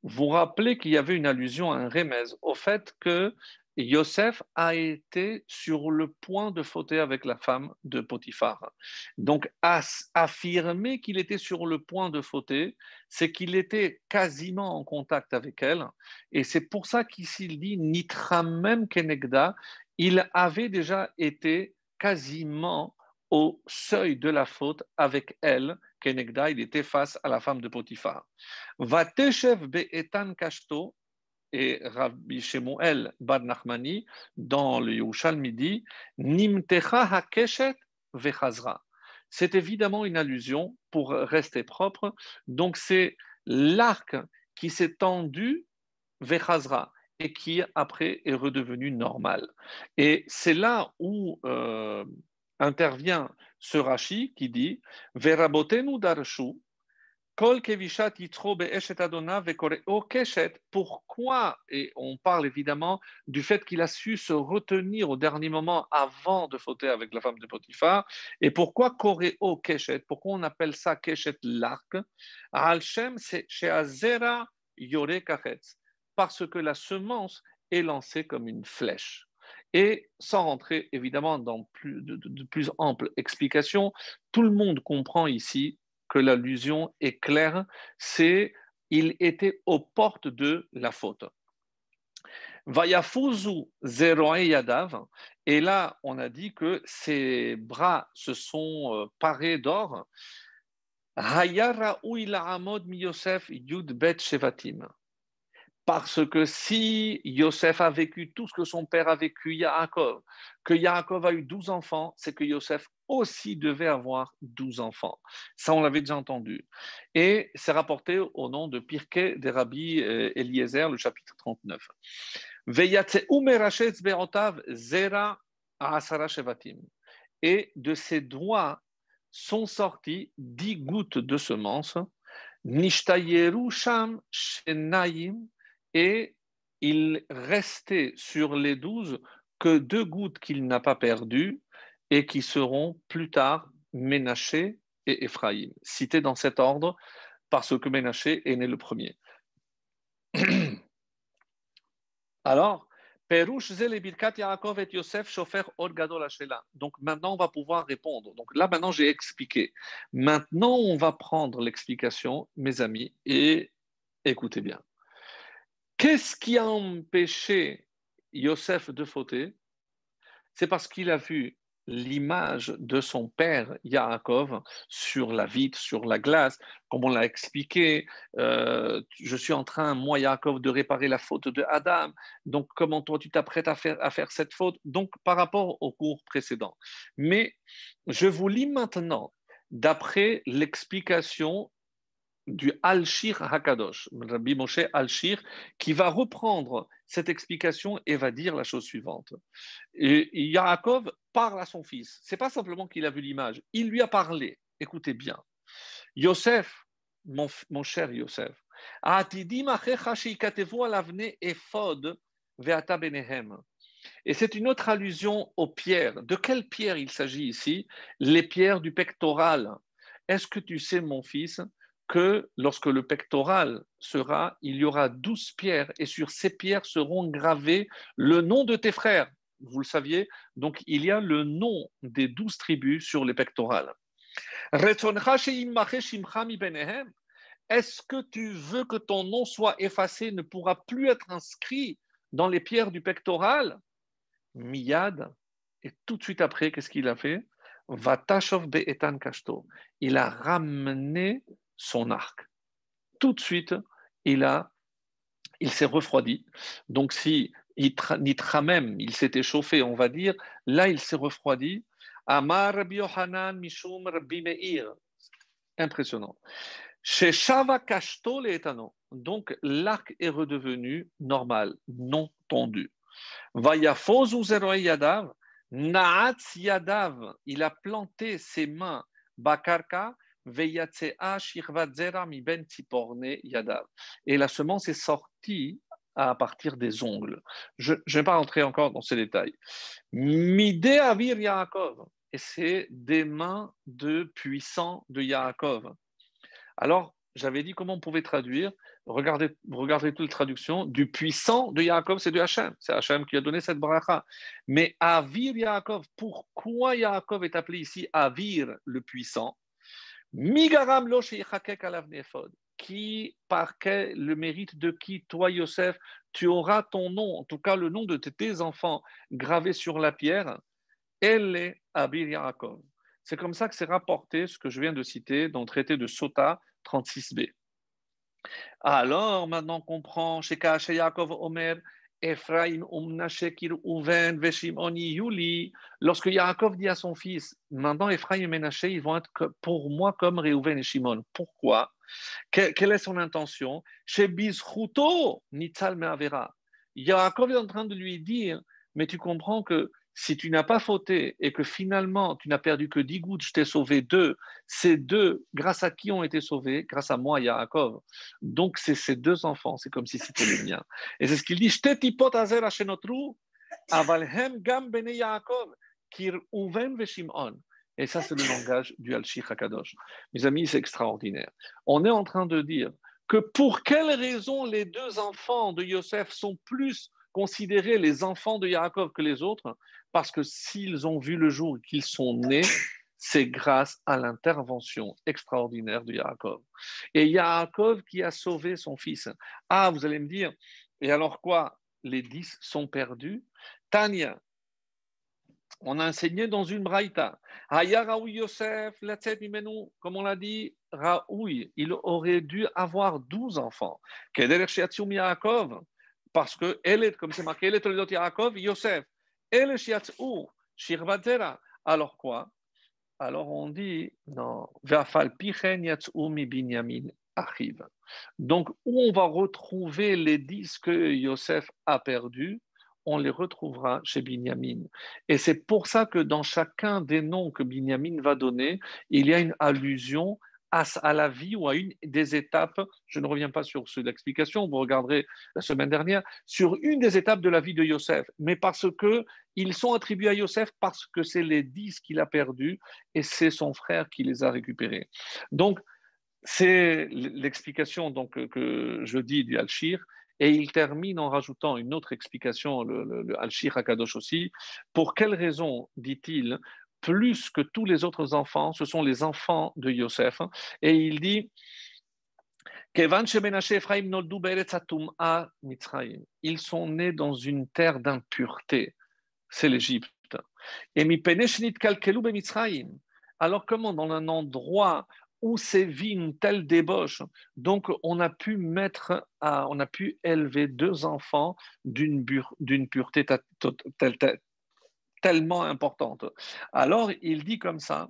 Vous rappelez qu'il y avait une allusion à un remez, au fait que Yosef a été sur le point de fauter avec la femme de Potiphar. Donc, affirmer qu'il était sur le point de fauter, c'est qu'il était quasiment en contact avec elle. Et c'est pour ça qu'ici il dit Nitramem Kenegda, il avait déjà été quasiment au seuil de la faute avec elle, Kenegda, il était face à la femme de Potiphar. Vateshev be'etan kashto, et Rabbi Shemuel Bad Nachmani, dans le Yerushalmi dit Nimtecha hakeshet vechazra. C'est évidemment une allusion pour rester propre. Donc c'est l'arc qui s'est tendu vechazra et qui après est redevenu normal. Et c'est là où euh, intervient ce Rashi qui dit Verabotenu darshu kol kevishat yitro be'eshet keshet. Pourquoi Et on parle évidemment du fait qu'il a su se retenir au dernier moment avant de fauter avec la femme de Potiphar. Et pourquoi koreo keshet Pourquoi on appelle ça keshet l'arc? C'est sheazera yore. Parce que la semence est lancée comme une flèche. Et sans rentrer évidemment dans plus, de, plus amples explications, tout le monde comprend ici que l'allusion est claire, c'est il était aux portes de la faute. Vayafuzu yadav, et là on a dit que ses bras se sont euh, parés d'or. Hayara amod mi Yosef yud bet shevatim. Parce que si Yosef a vécu tout ce que son père a vécu, Yaakov, que Yaakov a eu douze enfants, c'est que Yosef aussi devait avoir douze enfants. Ça, on l'avait déjà entendu. Et c'est rapporté au nom de Pirkei des Rabbi euh, Eliezer, le chapitre 39. Et de ses doigts sont sortis dix gouttes de semences. Nishtayeru sham shenayim et il restait sur les douze que deux gouttes qu'il n'a pas perdues et qui seront plus tard Ménaché et Ephraïm, cités dans cet ordre parce que Ménaché est né le premier. Alors, donc maintenant, on va pouvoir répondre. Donc là, maintenant, j'ai expliqué. Maintenant, on va prendre l'explication, mes amis, et écoutez bien. Qu'est-ce qui a empêché Yosef de fauter? C'est parce qu'il a vu l'image de son père Yaakov sur la vitre, sur la glace, comme on l'a expliqué. Euh, je suis en train, moi Yaakov, de réparer la faute de Adam. Donc comment toi tu t'apprêtes à faire, à faire cette faute? Donc par rapport au cours précédent. Mais je vous lis maintenant, d'après l'explication du Al-Shir Hakadosh, Rabbi Moshe Al-Shir, qui va reprendre cette explication et va dire la chose suivante. Et Yaakov parle à son fils. C'est pas simplement qu'il a vu l'image, il lui a parlé. Écoutez bien. Yosef, mon, mon cher Yosef, et c'est une autre allusion aux pierres. De quelles pierres il s'agit ici? Les pierres du pectoral. Est-ce que tu sais, mon fils, que lorsque le pectoral sera, il y aura douze pierres et sur ces pierres seront gravés le nom de tes frères. Vous le saviez Donc il y a le nom des douze tribus sur les pectorales. Est-ce que tu veux que ton nom soit effacé, ne pourra plus être inscrit dans les pierres du pectoral? Miyad, et tout de suite après, qu'est-ce qu'il a fait? Vatashov be'etan kashto. Il a ramené son arc. Tout de suite, il a, il s'est refroidi. Donc si même, il s'est échauffé, on va dire, là il s'est refroidi. Amar Rabbi Yohanan Mishum Rabbi Meir. Impressionnant. Chez Shava Kashto etano. Donc l'arc est redevenu normal, non tendu. Vayafozu Yadav. Naatz Yadav. Il a planté ses mains. Bakarka et la semence est sortie à partir des ongles. Je ne vais pas rentrer encore dans ces détails. Mide Avir Yaakov. Et c'est des mains de puissants de Yaakov. Alors, j'avais dit comment on pouvait traduire. Regardez, regardez toute la traduction. Du puissant de Yaakov, c'est de Hachem. C'est Hachem qui a donné cette bracha. Mais Avir Yaakov, pourquoi Yaakov est appelé ici Avir le puissant? Migaram qui, par quel, le mérite de qui, toi, Yosef, tu auras ton nom, en tout cas le nom de tes enfants gravé sur la pierre, elle est Abir Yaakov. C'est comme ça que c'est rapporté ce que je viens de citer dans le traité de Sota 36b. Alors, maintenant, on comprend, chez Yaakov Omer, Ephraim, Uven, Yuli. Lorsque Yaakov dit à son fils, maintenant Ephraim et Menaché, ils vont être pour moi comme Reuven et Shimon. Pourquoi? Quelle est son intention? Yaakov est en train de lui dire, mais tu comprends que si tu n'as pas fauté et que finalement tu n'as perdu que dix gouttes, je t'ai sauvé deux, ces deux, grâce à qui ont été sauvés? Grâce à moi, Yaakov. Donc c'est ces deux enfants, c'est comme si c'était les miens. Et c'est ce qu'il dit, avalhem gam bene Yaakov, kir uven veshimon. Et ça, c'est le langage du Al-Shich HaKadosh. Mes amis, c'est extraordinaire. On est en train de dire que pour quelle raison les deux enfants de Yosef sont plus considérer les enfants de Yaakov que les autres, parce que s'ils ont vu le jour qu'ils sont nés, c'est grâce à l'intervention extraordinaire de Yaakov. Et Yaakov qui a sauvé son fils. Ah, vous allez me dire, et alors quoi? Les dix sont perdus Tania, on a enseigné dans une braïta. Yosef, comme on l'a dit, Raoui, il aurait dû avoir douze enfants. Yaakov, parce que comme c'est marqué, elle est Yaakov, Yosef, Alors quoi? Alors on dit, non, arrive. Donc, où on va retrouver les dix que Yosef a perdus, on les retrouvera chez Binyamin. Et c'est pour ça que dans chacun des noms que Binyamin va donner, il y a une allusion à, la vie ou à une des étapes, je ne reviens pas sur l'explication, vous regarderez la semaine dernière, sur une des étapes de la vie de Yosef, mais parce que ils sont attribués à Yosef parce que c'est les dix qu'il a perdus et c'est son frère qui les a récupérés. Donc, c'est l'explication donc, que je dis du Al-Shir. Et il termine en rajoutant une autre explication, le, Al-Shir Akadosh aussi. Pour quelle raison, dit-il, plus que tous les autres enfants, ce sont les enfants de Yosef? Et il dit, ils sont nés dans une terre d'impureté, c'est l'Égypte. Et alors comment dans un endroit où sévit une telle débauche, donc on a pu mettre, on a pu élever deux enfants d'une pureté telle, tellement importante. Alors, il dit comme ça,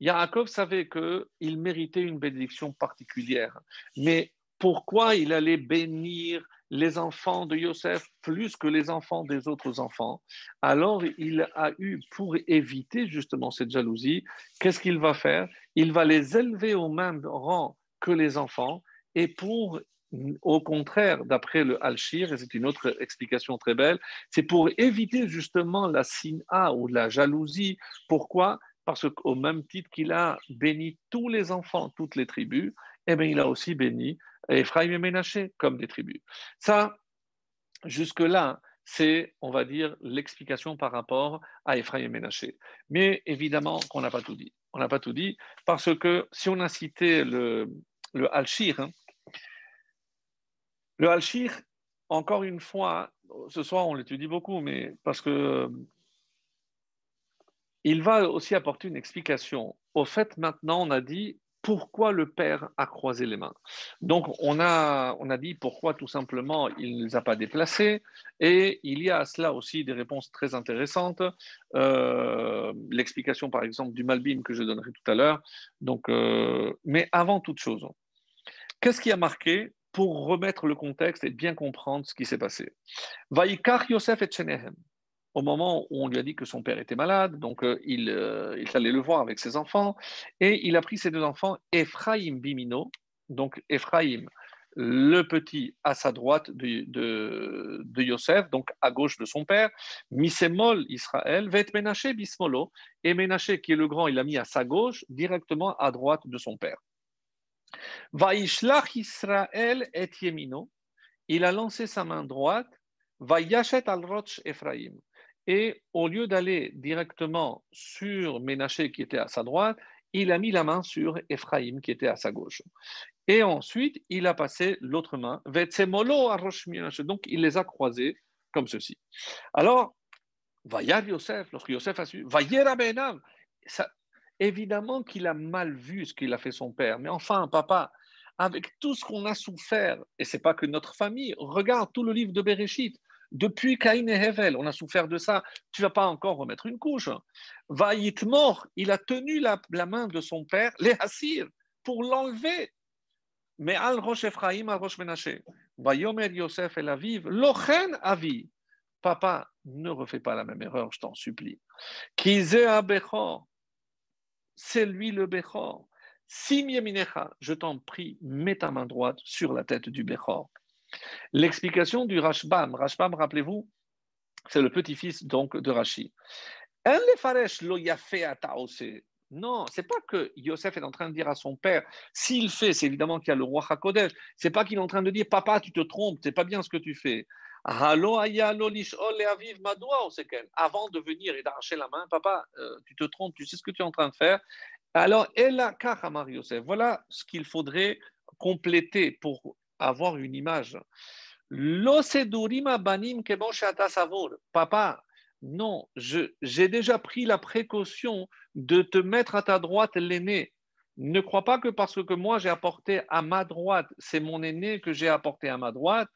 Yaakov savait qu'il méritait une bénédiction particulière, mais pourquoi il allait bénir les enfants de Yosef plus que les enfants des autres enfants? Alors il a eu, pour éviter justement cette jalousie, qu'est-ce qu'il va faire? Il va les élever au même rang que les enfants et pour au contraire, d'après le Al-Shir, et c'est une autre explication très belle, c'est pour éviter justement la sina ou la jalousie. Pourquoi? Parce qu'au même titre qu'il a béni tous les enfants, toutes les tribus, eh bien, il a aussi béni Ephraim et Ménaché comme des tribus. Ça, jusque-là, c'est, on va dire, l'explication par rapport à Ephraim et Ménaché. Mais évidemment qu'on n'a pas tout dit. On n'a pas tout dit parce que si on a cité le, le Al-Shir, hein, le Al-Shir, encore une fois, ce soir on l'étudie beaucoup, mais parce que il va aussi apporter une explication. Au fait, maintenant, on a dit pourquoi le Père a croisé les mains. Donc, on a, on a dit pourquoi tout simplement il ne les a pas déplacés. Et il y a à cela aussi des réponses très intéressantes. Euh, l'explication, par exemple, du Malbim que je donnerai tout à l'heure. Euh, mais avant toute chose, qu'est-ce qui a marqué pour remettre le contexte et bien comprendre ce qui s'est passé? Vaikar Yosef et Chenehem, au moment où on lui a dit que son père était malade, donc euh, il, euh, il allait le voir avec ses enfants, et il a pris ses deux enfants, Ephraim Bimino, donc Ephraim, le petit à sa droite de, Yosef, donc à gauche de son père, Misemol Israël, Vet Menaché Bismolo, et Menaché qui est le grand, il l'a mis à sa gauche, directement à droite de son père. Vaishlach Israël et Yemino, il a lancé sa main droite, Vayachet al Roch Ephraim. Et au lieu d'aller directement sur Ménaché qui était à sa droite, il a mis la main sur Ephraim qui était à sa gauche. Et ensuite, il a passé l'autre main, Donc, il les a croisés comme ceci. Alors, Vayar Yosef, lorsque Yosef a su, Vayera Benam, Évidemment qu'il a mal vu ce qu'il a fait son père, mais enfin, papa, avec tout ce qu'on a souffert, et c'est pas que notre famille, regarde tout le livre de Bereshit, depuis Caïn et Hevel, on a souffert de ça, tu vas pas encore remettre une couche. Vaït mort, il a tenu la, main de son père, les Hassir, pour l'enlever. Mais al Rosh Ephraim, al Rosh Menaché, Vayomer Yosef et la vive, Lochen Avi. Papa, ne refais pas la même erreur, je t'en supplie. Kizé Abechor, c'est lui le Bechor. Si je t'en prie, mets ta main droite sur la tête du Bechor. L'explication du Rashbam, Rashbam, rappelez-vous, c'est le petit-fils donc de Rashi. Non, c'est pas que Yosef est en train de dire à son père, s'il fait, c'est évidemment qu'il y a le roi Hakodesh, c'est pas qu'il est en train de dire, papa, tu te trompes, c'est pas bien ce que tu fais. Avant de venir et d'arracher la main, papa, euh, tu te trompes, tu sais ce que tu es en train de faire. Alors, voilà ce qu'il faudrait compléter pour avoir une image. Papa, non, j'ai déjà pris la précaution de te mettre à ta droite l'aîné. Ne crois pas que parce que moi j'ai apporté à ma droite, c'est mon aîné que j'ai apporté à ma droite,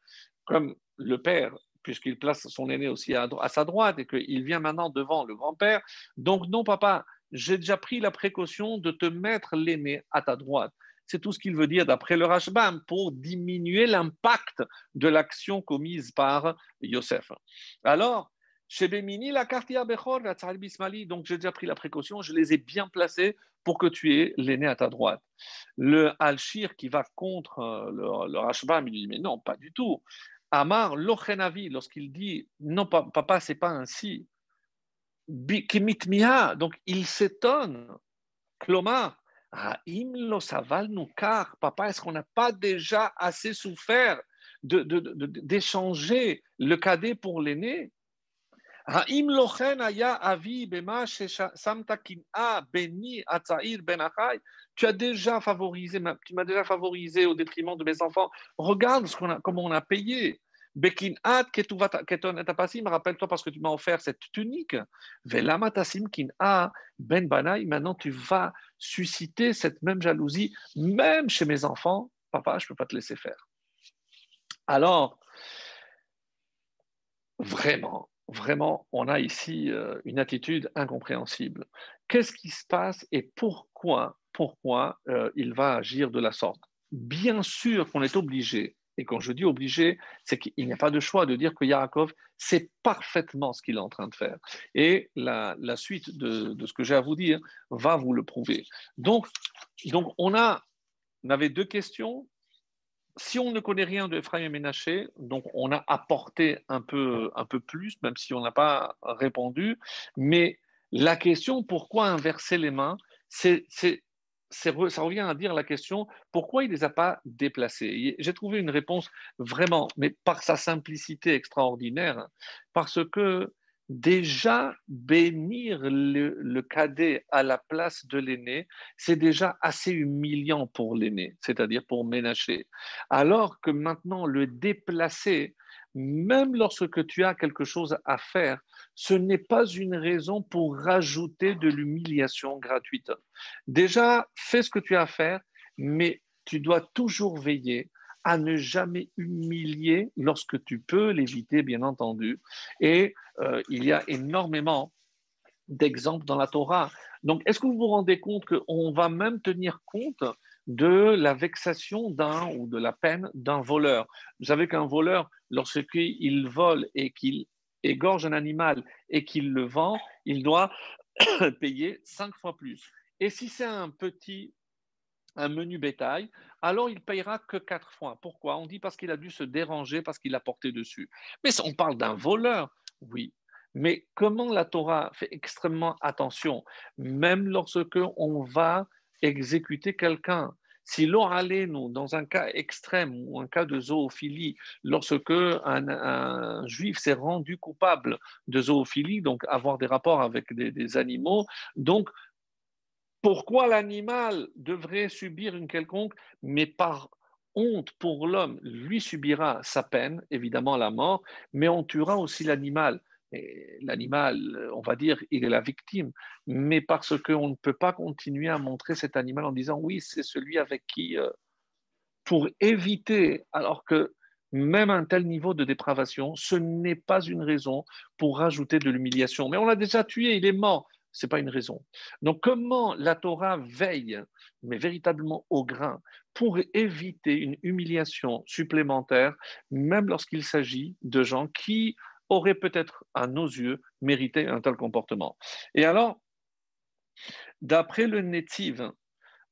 comme le père, puisqu'il place son aîné aussi à, sa droite et qu'il vient maintenant devant le grand-père. Donc non, papa, j'ai déjà pris la précaution de te mettre l'aîné à ta droite. C'est tout ce qu'il veut dire d'après le Rashbam pour diminuer l'impact de l'action commise par Yosef. Alors, chez Bémini, la Kartia Bechor, la Bismali, donc j'ai déjà pris la précaution, je les ai bien placés pour que tu aies l'aîné à ta droite. Le Al-Shir qui va contre euh, le, le Rashbam, il dit Mais non, pas du tout. Amar Lochenavi, lorsqu'il dit non, papa, c'est pas ainsi. Donc il s'étonne. Klomar, lo saval car papa, est-ce qu'on n'a pas déjà assez souffert d'échanger le cadet pour l'aîné האם לוכן היה אבי במה ששמת קנאה ביני הצעיר בן אחי? Tu as déjà favorisé, tu m'as déjà favorisé au détriment de mes enfants. Regarde ce qu'on a, comment on a payé. Bekinat keton etapasim, rappelle-toi parce que tu m'as offert cette tunique. Velamatasim kin'a ben banai, maintenant tu vas susciter cette même jalousie, même chez mes enfants. Papa, je ne peux pas te laisser faire. Alors, vraiment, vraiment, on a ici euh, une attitude incompréhensible. Qu'est-ce qui se passe et pourquoi, pourquoi euh, il va agir de la sorte? Bien sûr qu'on est obligé, et quand je dis obligé, c'est qu'il n'y a pas de choix de dire que Yaakov sait parfaitement ce qu'il est en train de faire. Et la, suite de, ce que j'ai à vous dire va vous le prouver. Donc, donc on, a, on avait deux questions si on ne connaît rien de Ephraim et Ménaché, donc on a apporté un peu, un peu plus, même si on n'a pas répondu. Mais la question pourquoi inverser les mains, ça revient à dire la question pourquoi il ne les a pas déplacés? J'ai trouvé une réponse vraiment, mais par sa simplicité extraordinaire, parce que déjà bénir le, cadet à la place de l'aîné, c'est déjà assez humiliant pour l'aîné, c'est-à-dire pour Ménaché. Alors que maintenant, le déplacer, même lorsque tu as quelque chose à faire, ce n'est pas une raison pour rajouter de l'humiliation gratuite. Déjà, fais ce que tu as à faire, mais tu dois toujours veiller à ne jamais humilier lorsque tu peux l'éviter, bien entendu. Et euh, il y a énormément d'exemples dans la Torah. Donc, est-ce que vous vous rendez compte qu'on va même tenir compte de la vexation d'un ou de la peine d'un voleur? Vous savez qu'un voleur, lorsqu'il vole et qu'il égorge un animal et qu'il le vend, il doit payer cinq fois plus. Et si c'est un petit un menu bétail, alors il payera que quatre fois. Pourquoi? On dit parce qu'il a dû se déranger, parce qu'il a porté dessus. Mais on parle d'un voleur, oui. Mais comment la Torah fait extrêmement attention, même lorsque on va exécuter quelqu'un. Si l'on allait, nous, dans un cas extrême ou un cas de zoophilie, lorsque un, juif s'est rendu coupable de zoophilie, donc avoir des rapports avec des, des animaux, donc pourquoi l'animal devrait subir une quelconque, mais par honte pour l'homme, lui subira sa peine, évidemment la mort, mais on tuera aussi l'animal. L'animal, on va dire, il est la victime, mais parce qu'on ne peut pas continuer à montrer cet animal en disant oui, c'est celui avec qui, euh, pour éviter, alors que même un tel niveau de dépravation, ce n'est pas une raison pour rajouter de l'humiliation. Mais on l'a déjà tué, il est mort n'est pas une raison. Donc, comment la Torah veille, mais véritablement au grain, pour éviter une humiliation supplémentaire, même lorsqu'il s'agit de gens qui auraient peut-être, à nos yeux, mérité un tel comportement. Et alors, d'après le Netiv,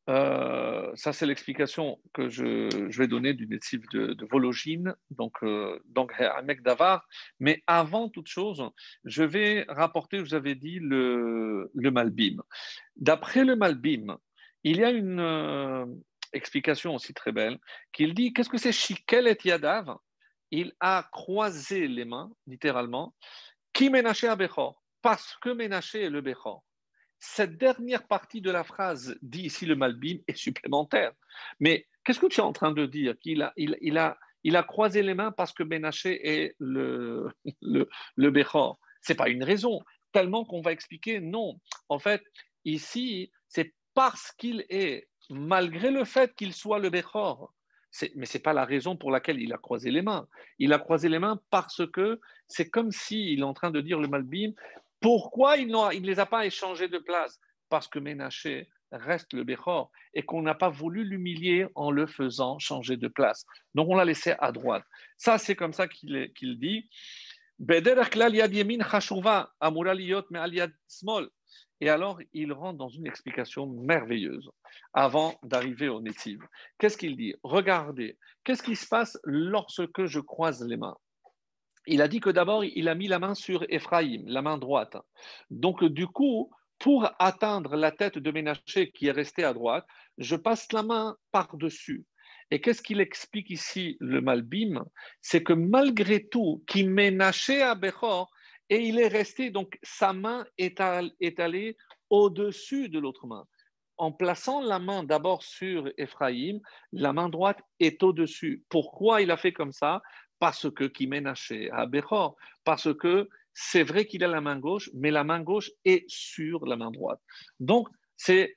euh, ça, c'est l'explication que je, vais donner du natif de, Vologine, donc, euh, donc. Mais avant toute chose, je vais rapporter, vous avez dit, le, le Malbim. D'après le Malbim, il y a une euh, explication aussi très belle, qu'il dit qu'est-ce que c'est Shikel et Yadav? Il a croisé les mains, littéralement, qui Ménaché à Bechor, parce que Ménaché est le Bechor. Cette dernière partie de la phrase, dit ici le Malbim, est supplémentaire. Mais qu'est-ce que tu es en train de dire? Qu'il a, il, a, il a croisé les mains parce que Benaché est le, le, le Bechor. Ce n'est pas une raison, tellement qu'on va expliquer non. En fait, ici, c'est parce qu'il est, malgré le fait qu'il soit le Bechor, mais ce n'est pas la raison pour laquelle il a croisé les mains. Il a croisé les mains parce que c'est comme s'il est en train de dire le Malbim, pourquoi il ne les a pas échangés de place? Parce que Ménaché reste le Bechor et qu'on n'a pas voulu l'humilier en le faisant changer de place. Donc on l'a laissé à droite. Ça, c'est comme ça qu'il dit. Et alors, il rentre dans une explication merveilleuse avant d'arriver au Netiv. Qu'est-ce qu'il dit? Regardez, qu'est-ce qui se passe lorsque je croise les mains? Il a dit que d'abord, il a mis la main sur Ephraïm, la main droite. Donc, du coup, pour atteindre la tête de Ménaché qui est restée à droite, je passe la main par-dessus. Et qu'est-ce qu'il explique ici, le Malbim? C'est que malgré tout, qui Ménaché à Bechor et il est resté, donc sa main est, allée au-dessus de l'autre main. En plaçant la main d'abord sur Ephraïm, la main droite est au-dessus. Pourquoi il a fait comme ça? Parce que Kimenaché à Bechor, parce que c'est vrai qu'il a la main gauche, mais la main gauche est sur la main droite. Donc, c'est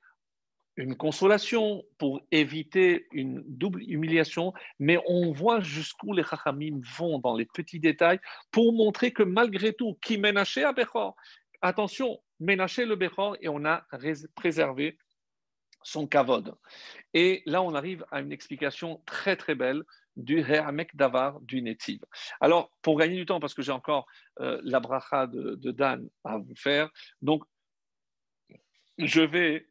une consolation pour éviter une double humiliation, mais on voit jusqu'où les Chachamim vont dans les petits détails pour montrer que malgré tout, qui ménaché à Bechor, attention, ménaché le Bechor et on a préservé son kavod. Et là, on arrive à une explication très très belle du Réamek Davar du Netiv. Alors, pour gagner du temps, parce que j'ai encore euh, la bracha de Dan à vous faire, donc je vais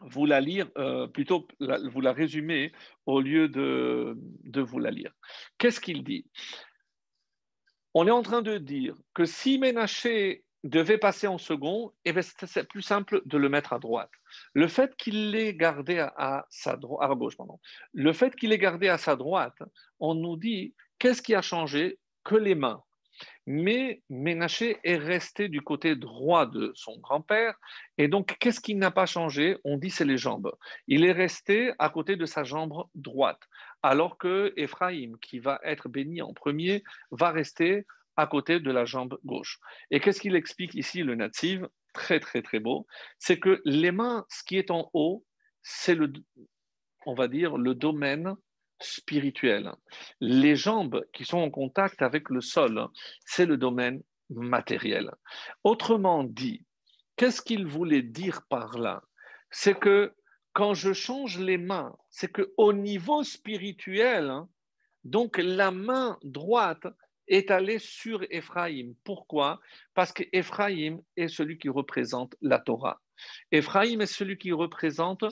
vous la lire, euh, plutôt vous la résumer au lieu de, vous la lire. Qu'est-ce qu'il dit? On est en train de dire que si Ménaché devait passer en second, eh ben, c'est plus simple de le mettre à droite. Le fait qu'il l'ait gardé à, sa à. Le fait qu'il ait gardé à sa droite, on nous dit qu'est-ce qui a changé? Que les mains. Mais Ménaché est resté du côté droit de son grand-père. Et donc, qu'est-ce qui n'a pas changé? On dit c'est les jambes. Il est resté à côté de sa jambe droite. Alors que Ephraim, qui va être béni en premier, va rester à côté de la jambe gauche. Et qu'est-ce qu'il explique ici, le natif? Très, très, très beau. C'est que les mains, ce qui est en haut, c'est le, on va dire, le domaine spirituel. Les jambes qui sont en contact avec le sol, c'est le domaine matériel. Autrement dit, qu'est-ce qu'il voulait dire par là? C'est que quand je change les mains, c'est que au niveau spirituel, donc la main droite est allée sur Ephraïm. Pourquoi? Parce qu'Ephraïm est celui qui représente la Torah. Ephraïm est celui qui représente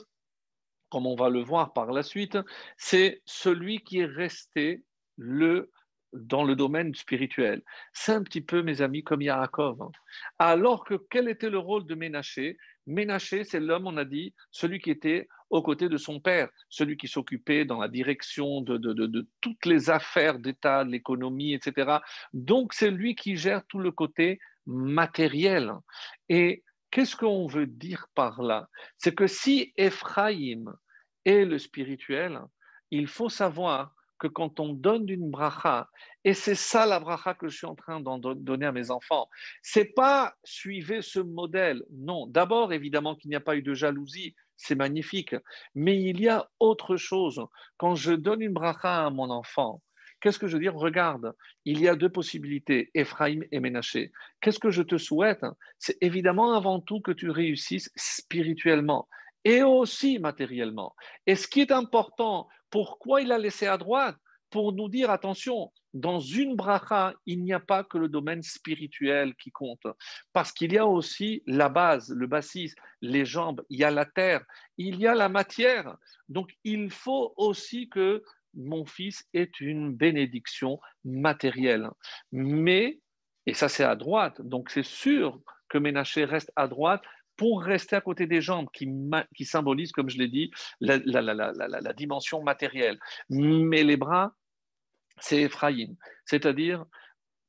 comme on va le voir par la suite, c'est celui qui est resté le, dans le domaine spirituel. C'est un petit peu, mes amis, comme Yaakov. Hein. Alors que quel était le rôle de Ménaché? Ménaché, c'est l'homme, on a dit, celui qui était aux côtés de son père, celui qui s'occupait dans la direction de, de, de toutes les affaires d'État, de l'économie, etc. Donc, c'est lui qui gère tout le côté matériel. Et Qu'est-ce qu'on veut dire par là? C'est que si Ephraïm est le spirituel, il faut savoir que quand on donne une bracha, et c'est ça la bracha que je suis en train d'en donner à mes enfants, c'est pas suivez ce modèle. Non, d'abord évidemment qu'il n'y a pas eu de jalousie, c'est magnifique, mais il y a autre chose. Quand je donne une bracha à mon enfant, Qu'est-ce que je veux dire? Regarde, il y a deux possibilités, Ephraim et Ménaché. Qu'est-ce que je te souhaite? C'est évidemment avant tout que tu réussisses spirituellement et aussi matériellement. Et ce qui est important, pourquoi il a laissé à droite? Pour nous dire, attention, dans une bracha, il n'y a pas que le domaine spirituel qui compte, parce qu'il y a aussi la base, le bassis, les jambes, il y a la terre, il y a la matière. Donc il faut aussi que mon fils est une bénédiction matérielle. Mais, et ça c'est à droite, donc c'est sûr que Ménaché reste à droite pour rester à côté des jambes qui, qui symbolisent, comme je l'ai dit, la, la, dimension matérielle. Mais les bras, c'est Ephraïm, c'est-à-dire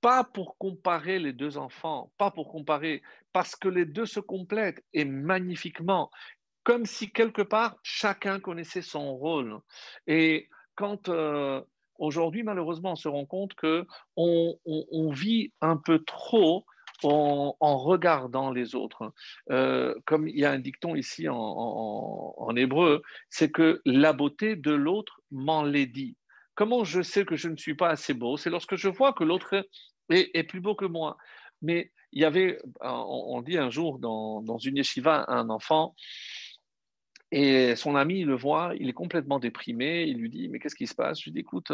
pas pour comparer les deux enfants, pas pour comparer, parce que les deux se complètent et magnifiquement, comme si quelque part chacun connaissait son rôle. Et quand euh, aujourd'hui, malheureusement, on se rend compte que on, vit un peu trop en, regardant les autres. Euh, comme il y a un dicton ici en, hébreu, c'est que la beauté de l'autre m'enlaidit. Comment je sais que je ne suis pas assez beau? C'est lorsque je vois que l'autre est, plus beau que moi. Mais il y avait, on, dit un jour dans, dans une yeshiva, un enfant et son ami, le voit, il est complètement déprimé. Il lui dit Mais qu'est-ce qui se passe? Je lui dis Écoute,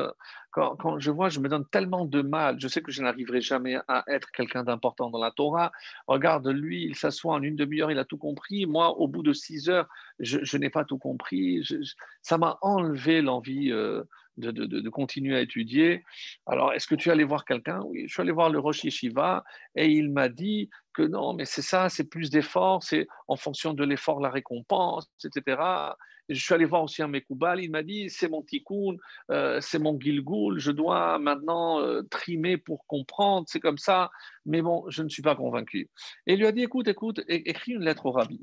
quand, quand, je vois, je me donne tellement de mal. Je sais que je n'arriverai jamais à être quelqu'un d'important dans la Torah. Regarde, lui, il s'assoit en une demi-heure, il a tout compris. Moi, au bout de six heures, je, n'ai pas tout compris. ça m'a enlevé l'envie. Euh, de, de, de, continuer à étudier. Alors, est-ce que tu es allé voir quelqu'un? Oui, je suis allé voir le Rosh Yeshiva et il m'a dit que non, mais c'est ça, c'est plus d'efforts, c'est en fonction de l'effort la récompense, etc. je suis allé voir aussi un Mekoubal, il m'a dit c'est mon tikkun, euh, c'est mon gilgoul, je dois maintenant euh, trimer pour comprendre, c'est comme ça, mais bon, je ne suis pas convaincu. Et il lui a dit écoute, écoute, écris une lettre au rabbi.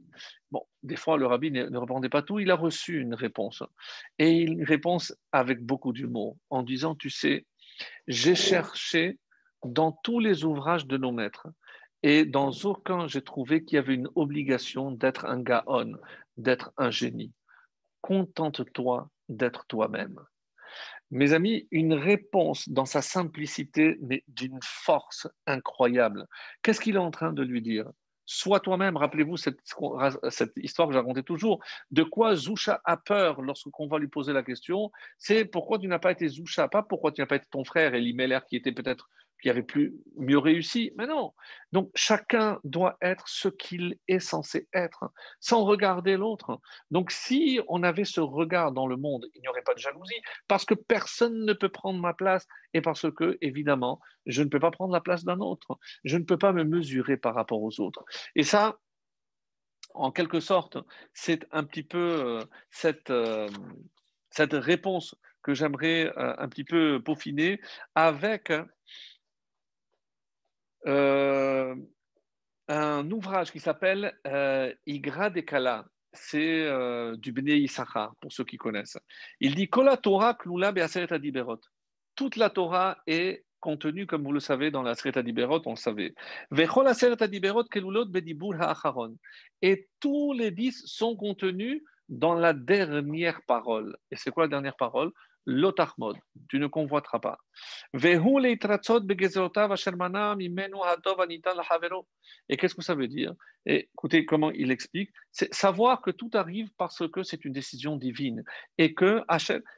Bon, des fois, le rabbi ne, ne répondait pas tout, il a reçu une réponse. Et une réponse avec beaucoup d'humour, en disant tu sais, j'ai cherché dans tous les ouvrages de nos maîtres et dans aucun j'ai trouvé qu'il y avait une obligation d'être un gaon, d'être un génie. Contente-toi d'être toi-même. Mes amis, une réponse dans sa simplicité, mais d'une force incroyable. Qu'est-ce qu'il est en train de lui dire? Sois toi-même, rappelez-vous cette, histoire que j'ai toujours. De quoi Zoucha a peur lorsqu'on va lui poser la question? C'est pourquoi tu n'as pas été Zoucha, pas pourquoi tu n'as pas été ton frère Elimelech qui était peut-être qui avait plus mieux réussi. Mais non. Donc chacun doit être ce qu'il est censé être, sans regarder l'autre. Donc si on avait ce regard dans le monde, il n'y aurait pas de jalousie, parce que personne ne peut prendre ma place et parce que, évidemment, je ne peux pas prendre la place d'un autre. Je ne peux pas me mesurer par rapport aux autres. Et ça, en quelque sorte, c'est un petit peu euh, cette, euh, cette réponse que j'aimerais euh, un petit peu peaufiner avec un ouvrage qui s'appelle euh, Igra de Kala. C'est euh, du Bnei Issachar, pour ceux qui connaissent. Il dit Kola Torah klula adiberot. Toute la Torah est contenue, comme vous le savez, dans la Seret Adiberot, on le savait. adiberot kelulot bedibur ha'acharon. Et tous les dix sont contenus dans la dernière parole. Et c'est quoi la dernière parole? L'otachmod, tu ne convoiteras pas. Et qu'est-ce que ça veut dire? Écoutez comment il explique. C'est savoir que tout arrive parce que c'est une décision divine. Et que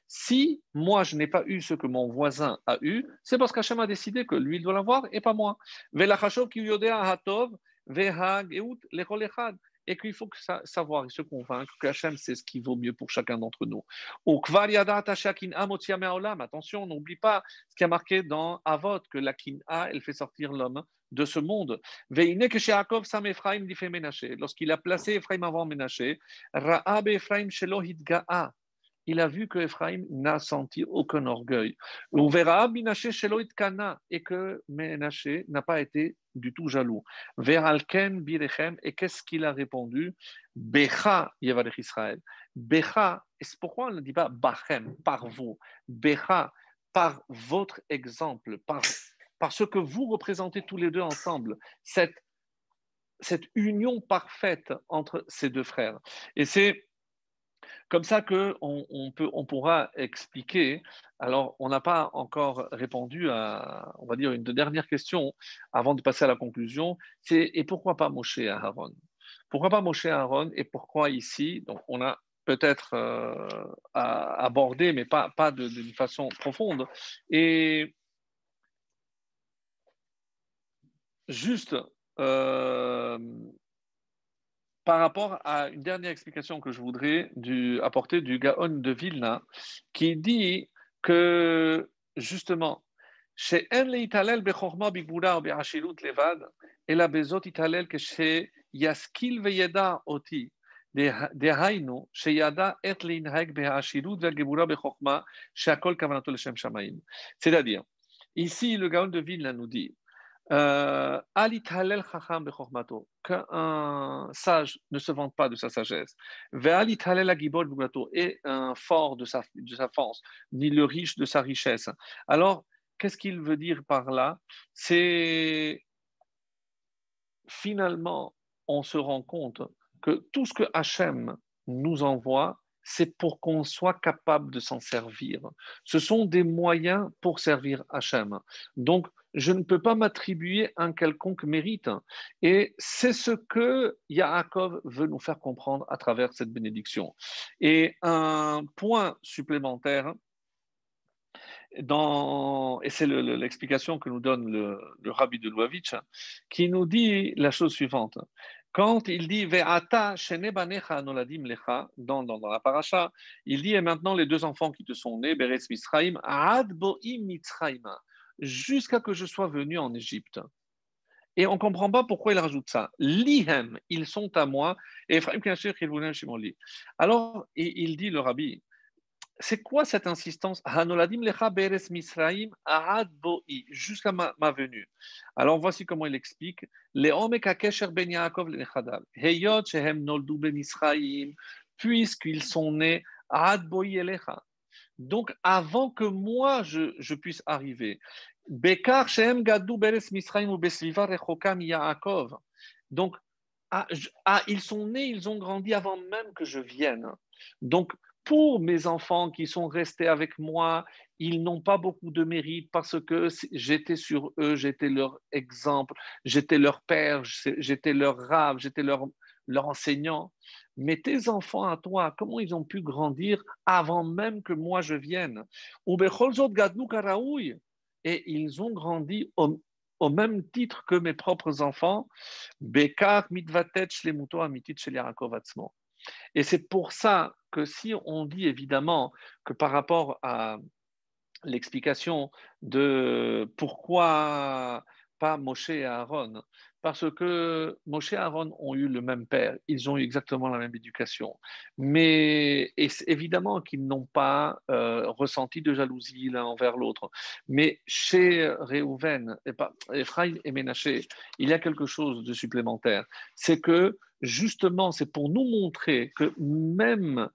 si moi je n'ai pas eu ce que mon voisin a eu, c'est parce qu'Hachem a décidé que lui il doit l'avoir et pas moi et qu'il faut savoir et se convaincre que Hachem, c'est ce qui vaut mieux pour chacun d'entre nous. Attention, n'oublie pas ce qui a marqué dans Avot, que la kin'a, elle fait sortir l'homme de ce monde. Lorsqu'il a placé Ephraim avant Ménaché, Ra'ab Ephraim Shelohit Ga'a il a vu que Ephraim n'a senti aucun orgueil. On verra Kana et que Menaché n'a pas été du tout jaloux. Birechem et qu'est-ce qu'il a répondu? Becha Yevarech Israël. Becha, et c'est pourquoi on ne dit pas Bachem, par vous. Becha, par votre exemple, par, par ce que vous représentez tous les deux ensemble, cette, cette union parfaite entre ces deux frères. Et c'est comme ça qu'on on peut, on pourra expliquer. Alors, on n'a pas encore répondu à, on va dire, une dernière question avant de passer à la conclusion. C'est et pourquoi pas Moshe à Aaron? Pourquoi pas Moshe à Aaron et pourquoi ici? Donc, on a peut-être euh, abordé, mais pas, pas d'une façon profonde. Et juste. Euh, par rapport à une dernière explication que je voudrais apporter du Gaon de Vilna, qui dit que justement, chez En Italel Bechorma Bigboura Be'ashilut Levad, et la Bezot Italel que chez Yaskil Veyeda Oti, דהיינו, שידע עת להנהג בהעשירות והגבורה בחוכמה, שהכל כוונתו לשם שמיים. C'est-à-dire, ici, le Gaon de Vilna nous dit, euh, qu'un sage ne se vante pas de sa sagesse. Et un fort de sa, de sa force, ni le riche de sa richesse. Alors, qu'est-ce qu'il veut dire par là? C'est finalement, on se rend compte que tout ce que Hachem nous envoie, c'est pour qu'on soit capable de s'en servir. Ce sont des moyens pour servir Hachem. Donc, je ne peux pas m'attribuer un quelconque mérite. Et c'est ce que Yaakov veut nous faire comprendre à travers cette bénédiction. Et un point supplémentaire, dans, et c'est l'explication que nous donne le, rabbi de Louavitch, qui nous dit la chose suivante. Quand il dit Ve'ata noladim lecha dans, dans, la paracha, il dit et maintenant les deux enfants qui te sont nés, Beretz Misraim, Ad Boim Mitzraima jusqu'à que je sois venu en Égypte. Et on ne comprend pas pourquoi il rajoute ça. Lihem, ils sont à moi. Et Ephraim lit. Alors, il dit le rabbi, c'est quoi cette insistance? Jusqu'à ma, ma, venue. Alors voici comment il explique. Ben puisqu'ils sont nés donc avant que moi je, puisse arriver. Donc, ah, ah, ils sont nés, ils ont grandi avant même que je vienne. Donc, pour mes enfants qui sont restés avec moi, ils n'ont pas beaucoup de mérite parce que j'étais sur eux, j'étais leur exemple, j'étais leur père, j'étais leur rave, j'étais leur, leur enseignant. Mais tes enfants à toi, comment ils ont pu grandir avant même que moi je vienne? Et ils ont grandi au, même titre que mes propres enfants. Et c'est pour ça que si on dit évidemment que par rapport à l'explication de pourquoi pas Moshe et Aaron, parce que Moshe et Aaron ont eu le même père, ils ont eu exactement la même éducation. Mais évidemment qu'ils n'ont pas euh, ressenti de jalousie l'un envers l'autre. Mais chez Réhouven, Ephraim et Ménaché, il y a quelque chose de supplémentaire. C'est que justement, c'est pour nous montrer que même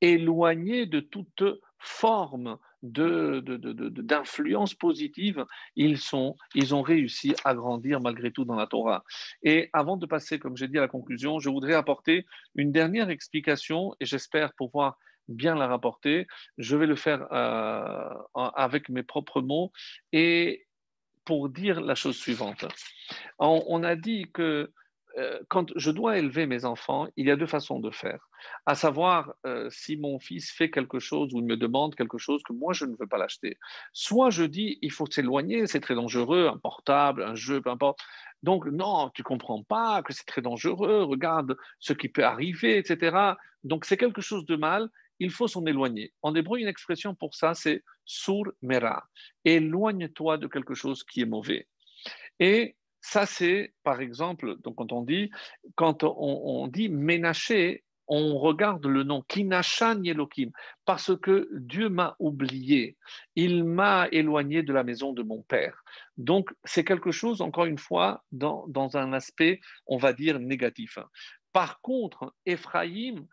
éloigné de toute forme d'influence de, positive, ils, sont, ils ont réussi à grandir malgré tout dans la Torah. Et avant de passer, comme j'ai dit, à la conclusion, je voudrais apporter une dernière explication et j'espère pouvoir bien la rapporter. Je vais le faire euh, avec mes propres mots et pour dire la chose suivante. on a dit que quand je dois élever mes enfants, il y a deux façons de faire. À savoir, euh, si mon fils fait quelque chose ou me demande quelque chose que moi je ne veux pas l'acheter. Soit je dis, il faut s'éloigner, c'est très dangereux, un portable, un jeu, peu importe. Donc, non, tu comprends pas que c'est très dangereux, regarde ce qui peut arriver, etc. Donc, c'est quelque chose de mal, il faut s'en éloigner. En hébreu, une expression pour ça, c'est sur mera. Éloigne-toi de quelque chose qui est mauvais. Et ça, c'est, par exemple, donc quand on dit, quand on, dit Ménaché, on regarde le nom Kinachan Yelokim, parce que Dieu m'a oublié, il m'a éloigné de la maison de mon père. Donc, c'est quelque chose, encore une fois, dans, dans, un aspect, on va dire, négatif. Par contre, Ephraïm,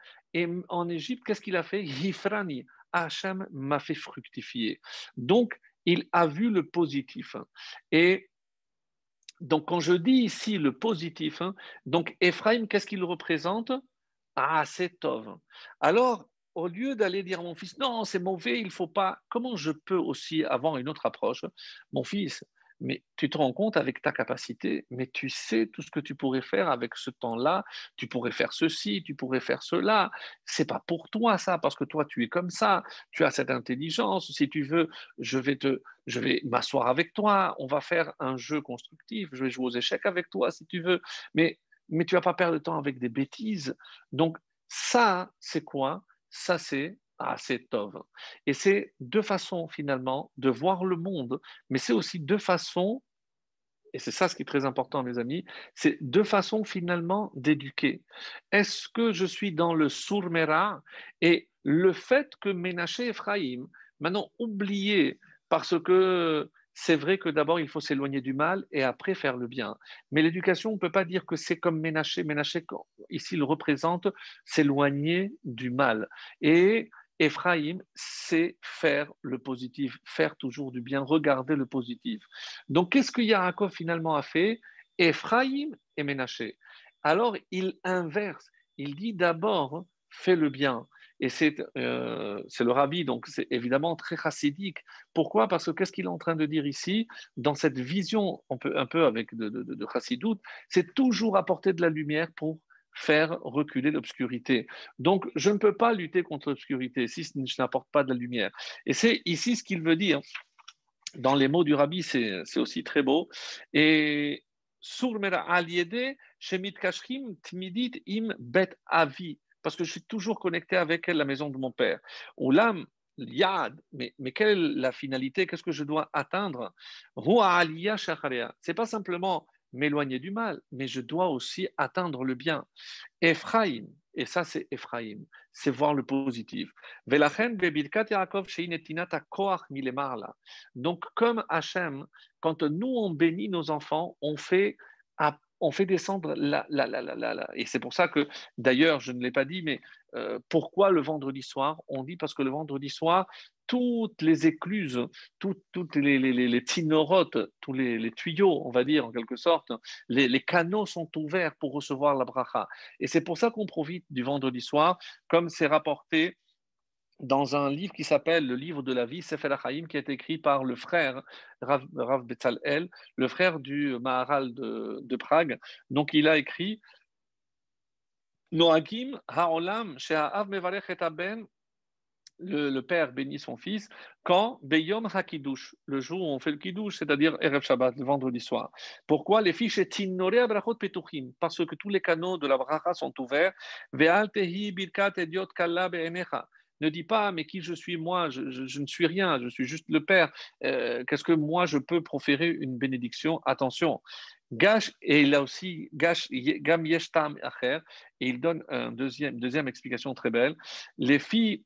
en Égypte, qu'est-ce qu'il a fait? Yifrani, Hachem m'a fait fructifier. Donc, il a vu le positif. Et donc, quand je dis ici le positif, hein, donc Ephraim, qu'est-ce qu'il représente? Ah, c'est Tov. Alors, au lieu d'aller dire à mon fils, non, c'est mauvais, il ne faut pas, comment je peux aussi avoir une autre approche? Mon fils, mais tu te rends compte avec ta capacité, mais tu sais tout ce que tu pourrais faire avec ce temps-là, tu pourrais faire ceci, tu pourrais faire cela. C'est pas pour toi ça, parce que toi tu es comme ça, tu as cette intelligence. Si tu veux, je vais te, je vais m'asseoir avec toi, on va faire un jeu constructif, je vais jouer aux échecs avec toi si tu veux, mais mais tu vas pas perdre de temps avec des bêtises. Donc ça, c'est quoi? Ça, c'est ah, c'est Tov. Et c'est deux façons finalement de voir le monde, mais c'est aussi deux façons, et c'est ça ce qui est très important mes amis, c'est deux façons finalement d'éduquer. Est-ce que je suis dans le Surmera et le fait que Ménaché Ephraim, maintenant oublié parce que c'est vrai que d'abord, il faut s'éloigner du mal et après faire le bien. Mais l'éducation, on ne peut pas dire que c'est comme Ménaché. Ménaché, ici, il représente s'éloigner du mal. Et Ephraim, c'est faire le positif, faire toujours du bien, regarder le positif. Donc, qu'est-ce que Yaakov finalement a fait? Ephraim et Ménaché. Alors, il inverse. Il dit d'abord, fais le bien. Et c'est euh, le rabbi, donc c'est évidemment très chassidique. Pourquoi? Parce que qu'est-ce qu'il est en train de dire ici? Dans cette vision un peu, un peu avec de, de, de c'est toujours apporter de la lumière pour faire reculer l'obscurité. Donc, je ne peux pas lutter contre l'obscurité si je n'apporte pas de la lumière. Et c'est ici ce qu'il veut dire. Dans les mots du rabbi, c'est aussi très beau. Et timidit im bet avi, parce que je suis toujours connecté avec la maison de mon père. Ou l'âme, Yad, mais, mais quelle est la finalité? Qu'est-ce que je dois atteindre? C'est pas simplement m'éloigner du mal, mais je dois aussi atteindre le bien. Ephraim, et ça c'est Ephraim, c'est voir le positif. Donc comme Hachem, quand nous on bénit nos enfants, on fait on fait descendre la, la, la, la, Et c'est pour ça que, d'ailleurs, je ne l'ai pas dit, mais euh, pourquoi le vendredi soir? On dit parce que le vendredi soir, toutes les écluses, toutes, les, les, tous les, tuyaux, on va dire en quelque sorte, les, canaux sont ouverts pour recevoir la bracha. Et c'est pour ça qu'on profite du vendredi soir, comme c'est rapporté dans un livre qui s'appelle le livre de la vie, Sefer HaChaim, qui est écrit par le frère Rav, Rav Betzalel, le frère du Maharal de, Prague. Donc il a écrit Noagim Ha'olam She'a'av Mevarech et Aben le, père bénit son fils quand Beyom HaKiddush, le jour où on fait le Kiddush, c'est-à-dire Erev Shabbat, le vendredi soir. Pourquoi les fiches Brachot Petuchim? Parce que tous les canaux de la bracha sont ouverts. Ne dis pas, mais qui je suis moi je, ne suis rien, je suis juste le Père. Euh, qu'est-ce que moi je peux proférer une bénédiction? Attention, Gash, et a aussi Gash, Gam Yeshtam Acher, et il donne une deuxième, deuxième explication très belle. Les filles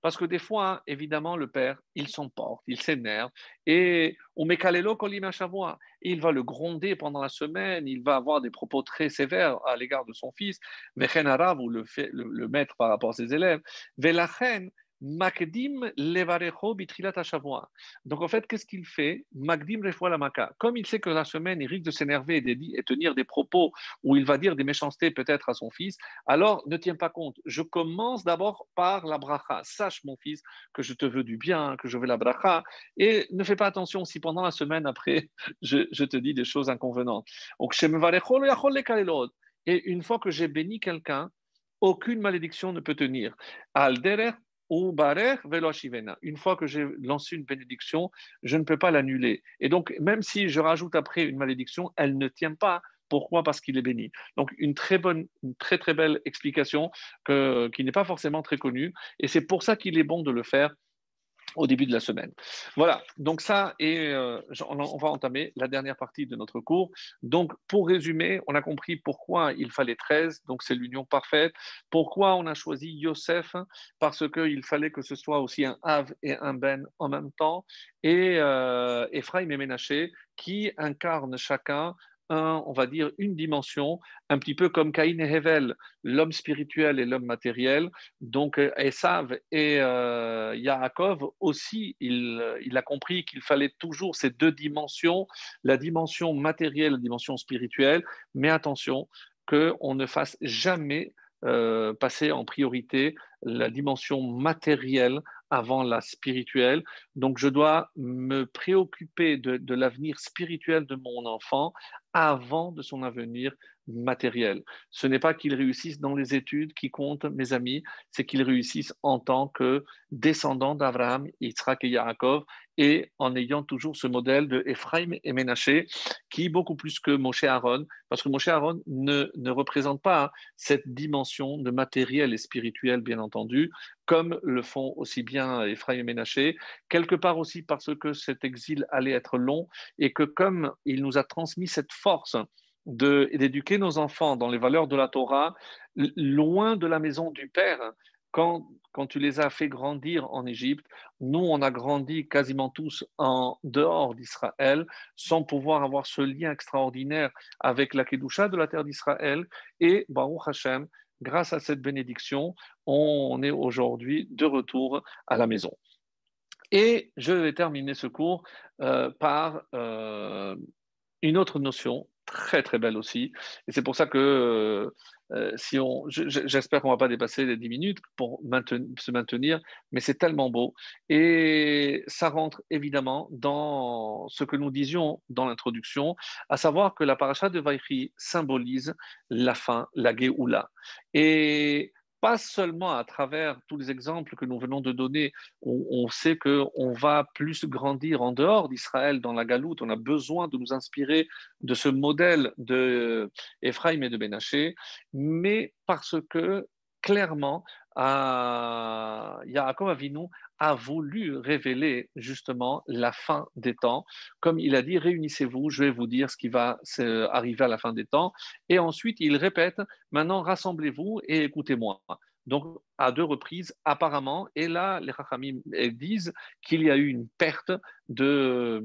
parce que des fois, évidemment, le père, il s'emporte, il s'énerve, et il va le gronder pendant la semaine, il va avoir des propos très sévères à l'égard de son fils, ou le, le, le maître par rapport à ses élèves. Makdim levarecho bitrilat Donc en fait, qu'est-ce qu'il fait? Makdim la maka. Comme il sait que la semaine, il risque de s'énerver et, tenir des propos où il va dire des méchancetés peut-être à son fils, alors ne tiens pas compte. Je commence d'abord par la bracha. Sache, mon fils, que je te veux du bien, que je veux la bracha. Et ne fais pas attention si pendant la semaine après, je, te dis des choses inconvenantes. Donc, et une fois que j'ai béni quelqu'un, aucune malédiction ne peut tenir. Alderer Une fois que j'ai lancé une bénédiction, je ne peux pas l'annuler. Et donc, même si je rajoute après une malédiction, elle ne tient pas. Pourquoi? Parce qu'il est béni. Donc, une très bonne, une très très belle explication qui n'est pas forcément très connue. Et c'est pour ça qu'il est bon de le faire au début de la semaine. Voilà, donc ça, et euh, on va entamer la dernière partie de notre cours. Donc, pour résumer, on a compris pourquoi il fallait 13, donc c'est l'union parfaite. Pourquoi on a choisi Yosef? Parce qu'il fallait que ce soit aussi un Av et un Ben en même temps. Et euh, Ephraim et Ménaché, qui incarnent chacun on va dire, une dimension, un petit peu comme Caïn et Hevel, l'homme spirituel et l'homme matériel. Donc Esav et euh, Yaakov aussi, il, il a compris qu'il fallait toujours ces deux dimensions, la dimension matérielle, la dimension spirituelle, mais attention qu'on ne fasse jamais euh, passer en priorité la dimension matérielle avant la spirituelle. Donc, je dois me préoccuper de, l'avenir spirituel de mon enfant avant de son avenir matériel. Ce n'est pas qu'il réussisse dans les études qui comptent, mes amis, c'est qu'il réussisse en tant que descendant d'Abraham, Yitzhak et Yaakov, et en ayant toujours ce modèle de Ephraim et Ménaché, qui beaucoup plus que Moshe Aaron, parce que Moshe Aaron ne, ne représente pas cette dimension de matériel et spirituel, bien entendu, comme le font aussi bien Ephraim et Ménaché, quelque part aussi parce que cet exil allait être long et que comme il nous a transmis cette force d'éduquer nos enfants dans les valeurs de la Torah, loin de la maison du Père, quand, tu les as fait grandir en Égypte, nous, on a grandi quasiment tous en dehors d'Israël, sans pouvoir avoir ce lien extraordinaire avec la Kedusha de la terre d'Israël. Et Baruch Hashem, grâce à cette bénédiction, on est aujourd'hui de retour à la maison. Et je vais terminer ce cours euh, par euh, une autre notion très très belle aussi. Et c'est pour ça que euh, euh, si on, j'espère qu'on va pas dépasser les 10 minutes pour se maintenir, mais c'est tellement beau. Et ça rentre évidemment dans ce que nous disions dans l'introduction, à savoir que la paracha de Vaïchi symbolise la fin, la Géoula. Et pas seulement à travers tous les exemples que nous venons de donner, on, sait qu'on va plus grandir en dehors d'Israël, dans la galoute, on a besoin de nous inspirer de ce modèle de Ephraim et de Benaché, mais parce que clairement, a, Yaakov Avinu a voulu révéler justement la fin des temps. Comme il a dit, réunissez-vous, je vais vous dire ce qui va arriver à la fin des temps. Et ensuite, il répète, maintenant rassemblez-vous et écoutez-moi. Donc, à deux reprises, apparemment, et là, les Rachamim disent qu'il y a eu une perte de,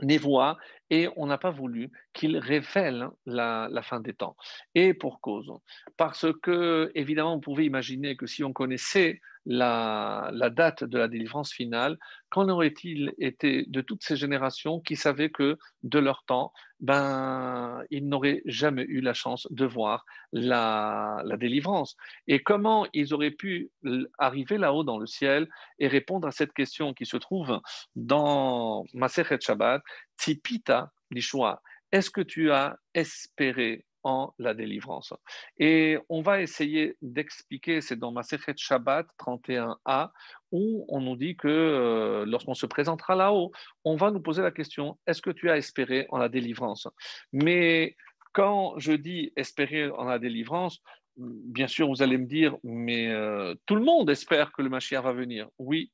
Névoie, et on n'a pas voulu qu'il révèle la, fin des temps. Et pour cause, parce que, évidemment, on pouvait imaginer que si on connaissait la, date de la délivrance finale, qu'en aurait-il été de toutes ces générations qui savaient que de leur temps, ben, ils n'auraient jamais eu la chance de voir la, délivrance? Et comment ils auraient pu arriver là-haut dans le ciel et répondre à cette question qui se trouve dans Masechet Shabbat, Tipita Lishua, est-ce que tu as espéré en la délivrance. Et on va essayer d'expliquer, c'est dans Masechet Shabbat 31a, où on nous dit que euh, lorsqu'on se présentera là-haut, on va nous poser la question, est-ce que tu as espéré en la délivrance? Mais quand je dis espérer en la délivrance, bien sûr, vous allez me dire, mais euh, tout le monde espère que le Mashiach va venir. Oui,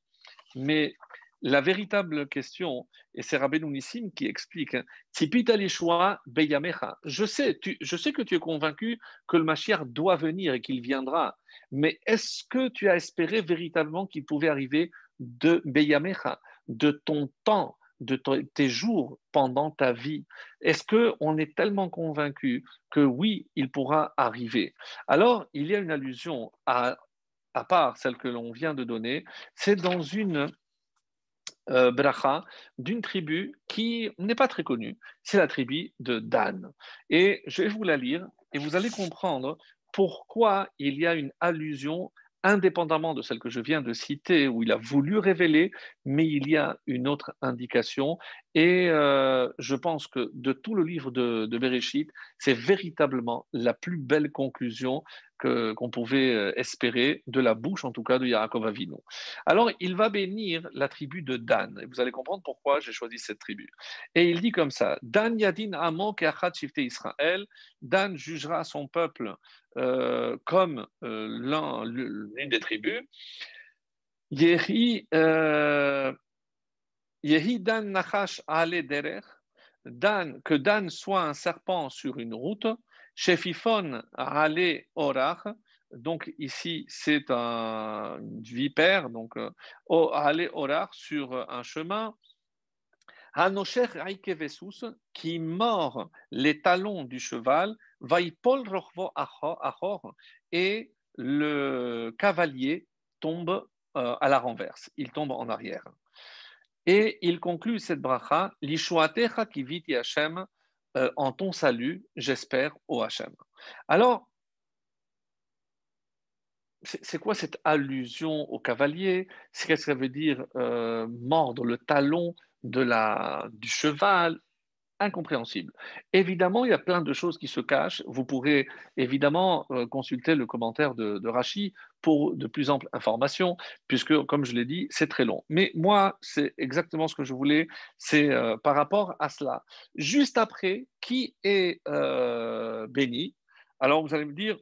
mais la véritable question, et c'est Rabbi Nissim qui explique, hein, je sais, je sais que tu es convaincu que le Mashiach doit venir et qu'il viendra, mais est-ce que tu as espéré véritablement qu'il pouvait arriver de Beyamecha, de ton temps, de tes jours pendant ta vie? Est-ce qu'on est tellement convaincu que oui, il pourra arriver? Alors, il y a une allusion à, à part celle que l'on vient de donner, c'est dans une euh, d'une tribu qui n'est pas très connue. C'est la tribu de Dan. Et je vais vous la lire et vous allez comprendre pourquoi il y a une allusion indépendamment de celle que je viens de citer, où il a voulu révéler, mais il y a une autre indication. Et euh, je pense que de tout le livre de, de Bereshit, c'est véritablement la plus belle conclusion qu'on pouvait euh, espérer de la bouche, en tout cas, de Yaakov Avinu. Alors, il va bénir la tribu de Dan. Et vous allez comprendre pourquoi j'ai choisi cette tribu. Et il dit comme ça Dan Yadin Amon Israël. Dan jugera son peuple euh, comme euh, l'une des tribus. Yehi Dan Nachash Ale Derer. Dan, que Dan soit un serpent sur une route. Shefifon Ale Orach, donc ici c'est un, vipère, donc euh, Ale Orach sur un chemin. Hanosher Aikevesus, qui mord les talons du cheval, Vaipol Rochvo Achor, et le cavalier tombe euh, à la renverse, il tombe en arrière. Et il conclut cette bracha, Lishuatecha kiviti Hashem, euh, en ton salut, j'espère, au Hachem. Alors, c'est quoi cette allusion au cavalier? Qu'est-ce que ça veut dire euh, mordre le talon de la, du cheval? Incompréhensible. Évidemment, il y a plein de choses qui se cachent. Vous pourrez évidemment euh, consulter le commentaire de, de Rachi pour de plus amples informations, puisque, comme je l'ai dit, c'est très long. Mais moi, c'est exactement ce que je voulais, c'est euh, par rapport à cela. Juste après, qui est euh, béni? Alors, vous allez me dire,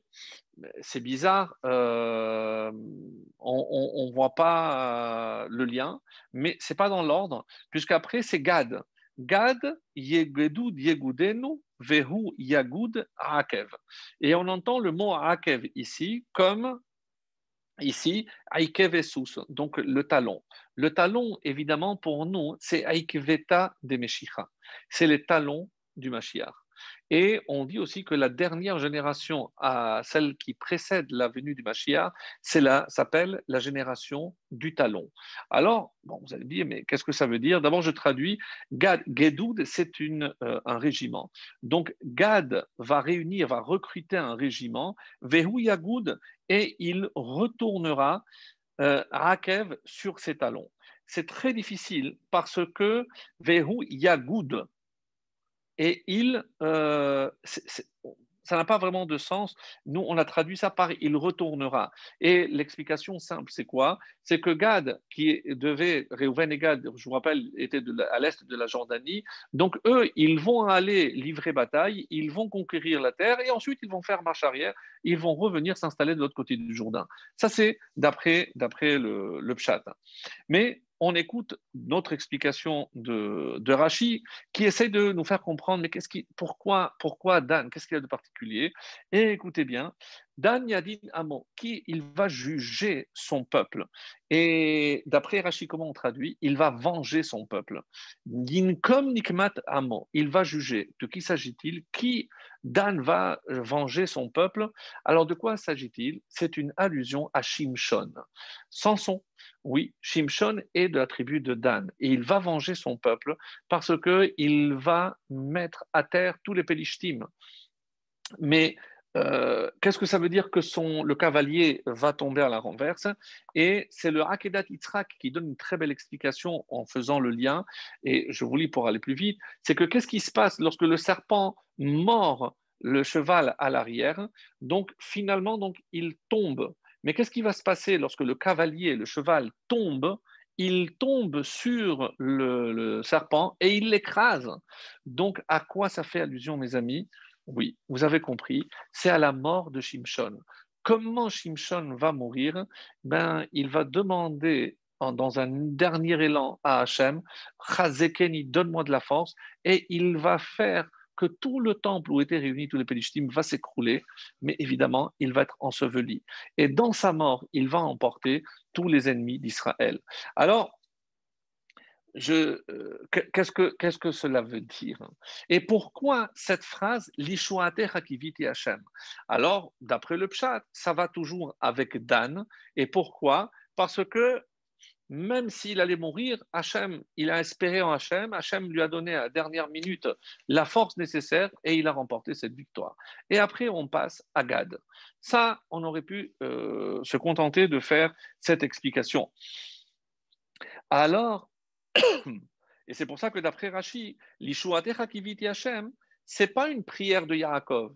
c'est bizarre, on ne voit pas le lien, mais c'est pas dans l'ordre, puisqu'après, c'est Gad. Gad yegedud yegudenu vehu yagud akev. Et on entend le mot akev ici comme ici aikev donc le talon. Le talon, évidemment, pour nous, c'est aikveta de Meshicha. C'est les talons du Mashiach. Et on dit aussi que la dernière génération, à celle qui précède la venue du Mashiach, c'est s'appelle la génération du talon. Alors, vous allez me dire, mais qu'est-ce que ça veut dire? D'abord, je traduis. Gad, Gedoud, c'est euh, un régiment. Donc, Gad va réunir, va recruter un régiment, Vehu Yagoud, et il retournera euh, Rakev sur ses talons. C'est très difficile parce que Vehu Yagoud, et il, euh, ça n'a pas vraiment de sens. Nous, on a traduit ça par il retournera. Et l'explication simple, c'est quoi? C'est que Gad, qui devait, Réhouven et Gad, je vous rappelle, étaient à l'est de la Jordanie. Donc, eux, ils vont aller livrer bataille, ils vont conquérir la terre et ensuite, ils vont faire marche arrière, ils vont revenir s'installer de l'autre côté du Jourdain. Ça, c'est d'après, le, le. Mais on écoute notre explication de, de qui essaye de nous faire comprendre mais qu'est-ce qui, pourquoi, pourquoi Dan, qu'est-ce qu'il y a de particulier? Et écoutez bien, Dan Yadin Amo, qui il va juger son peuple. Et d'après Rashi, comment on traduit? Il va venger son peuple. Yinkom Nikmat Amo, il va juger. De qui s'agit-il? Qui Dan va venger son peuple? Alors de quoi s'agit-il? C'est une allusion à Shimshon. Samson oui, Shimshon est de la tribu de Dan et il va venger son peuple parce qu'il va mettre à terre tous les Pélishtim. Mais euh, qu'est-ce que ça veut dire que le cavalier va tomber à la renverse? Et c'est le Hakedat Yitzhak qui donne une très belle explication en faisant le lien, et je vous lis pour aller plus vite, c'est que qu'est-ce qui se passe lorsque le serpent mord le cheval à l'arrière? Donc finalement, donc, il tombe. Mais qu'est-ce qui va se passer lorsque le cavalier, le cheval, tombe? Il tombe sur le, serpent et il l'écrase. Donc, à quoi ça fait allusion, mes amis? Oui, vous avez compris, c'est à la mort de Shimshon. Comment Shimshon va mourir? Ben, Il va demander dans un dernier élan à Hachem, Chazekeni, donne-moi de la force, et il va faire que tout le temple où étaient réunis tous les Pélishtim va s'écrouler, mais évidemment, il va être enseveli. Et dans sa mort, il va emporter tous les ennemis d'Israël. Alors, euh, qu'est-ce, que, que cela veut dire? Et pourquoi cette phrase Lishuate Hakiviti Hashem Alors, d'après le Pshat, ça va toujours avec Dan. Et pourquoi? Parce que même s'il allait mourir, Hachem, il a espéré en Hachem, Hachem lui a donné à la dernière minute la force nécessaire et il a remporté cette victoire. Et après, on passe à Gad. Ça, on aurait pu euh, se contenter de faire cette explication. Alors, et c'est pour ça que d'après Rashi, l'Ishuatecha kiviti Hachem, c'est pas une prière de Yaakov.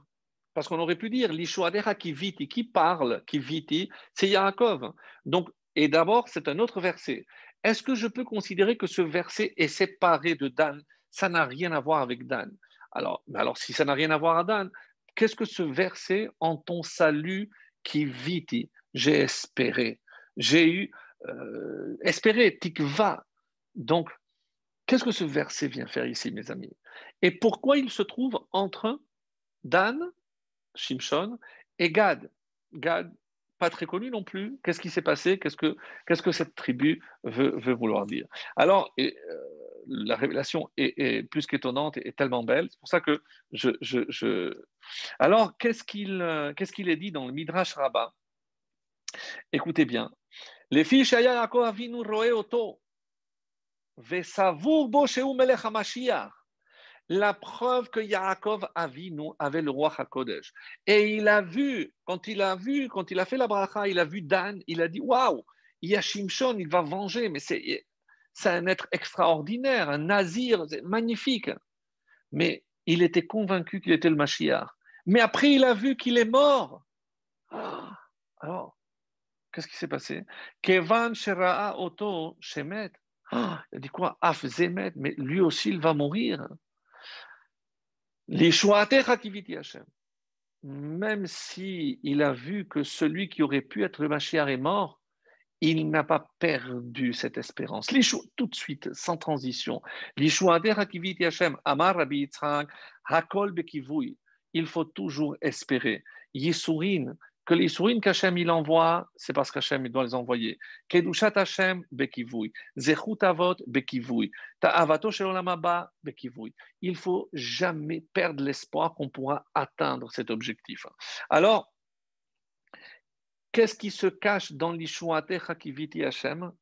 Parce qu'on aurait pu dire l'Ishuatecha kiviti, qui parle, kiviti, c'est Yaakov. Donc, et d'abord, c'est un autre verset. Est-ce que je peux considérer que ce verset est séparé de Dan? Ça n'a rien à voir avec Dan. Alors, alors si ça n'a rien à voir avec Dan, qu'est-ce que ce verset en ton salut qui viti J'ai espéré. J'ai eu euh, espéré, tikva. Donc, qu'est-ce que ce verset vient faire ici, mes amis? Et pourquoi il se trouve entre Dan, Shimshon, et Gad? Gad, pas très connu non plus. Qu'est-ce qui s'est passé? Qu'est-ce que, cette tribu veut, vouloir dire? Alors, euh, la révélation est, plus qu'étonnante et, tellement belle. C'est pour ça que je. Alors, qu'est-ce qu'il, euh, qu'est-ce qu'il est dit dans le Midrash Rabbah? Écoutez bien. Les filles la preuve que Yaakov nous avait le roi HaKodesh. Et il a vu, quand il a vu, quand il a fait la bracha, il a vu Dan, il a dit Waouh, il y a Shimshon, il va venger, mais c'est, un être extraordinaire, un nazir, magnifique. Mais il était convaincu qu'il était le Mashiach. Mais après, il a vu qu'il est mort. Ah, alors, qu'est-ce qui s'est passé? Kevan Shera'a Oto Shemet. Ah, il a dit quoi? Mais lui aussi, il va mourir. Même si il a vu que celui qui aurait pu être le est mort, il n'a pas perdu cette espérance. Tout de suite, sans transition. Il faut toujours espérer. Yisurin, que les souris qu'Hachem il envoie, c'est parce qu'Hachem il doit les envoyer. Kedushat Hachem bekivui, zechut avot bekivui, ta'avato shelolamaba bekivui. Il faut jamais perdre l'espoir qu'on pourra atteindre cet objectif. Alors, qu'est-ce qui se cache dans l'Ishuatecha kiviti Hachem?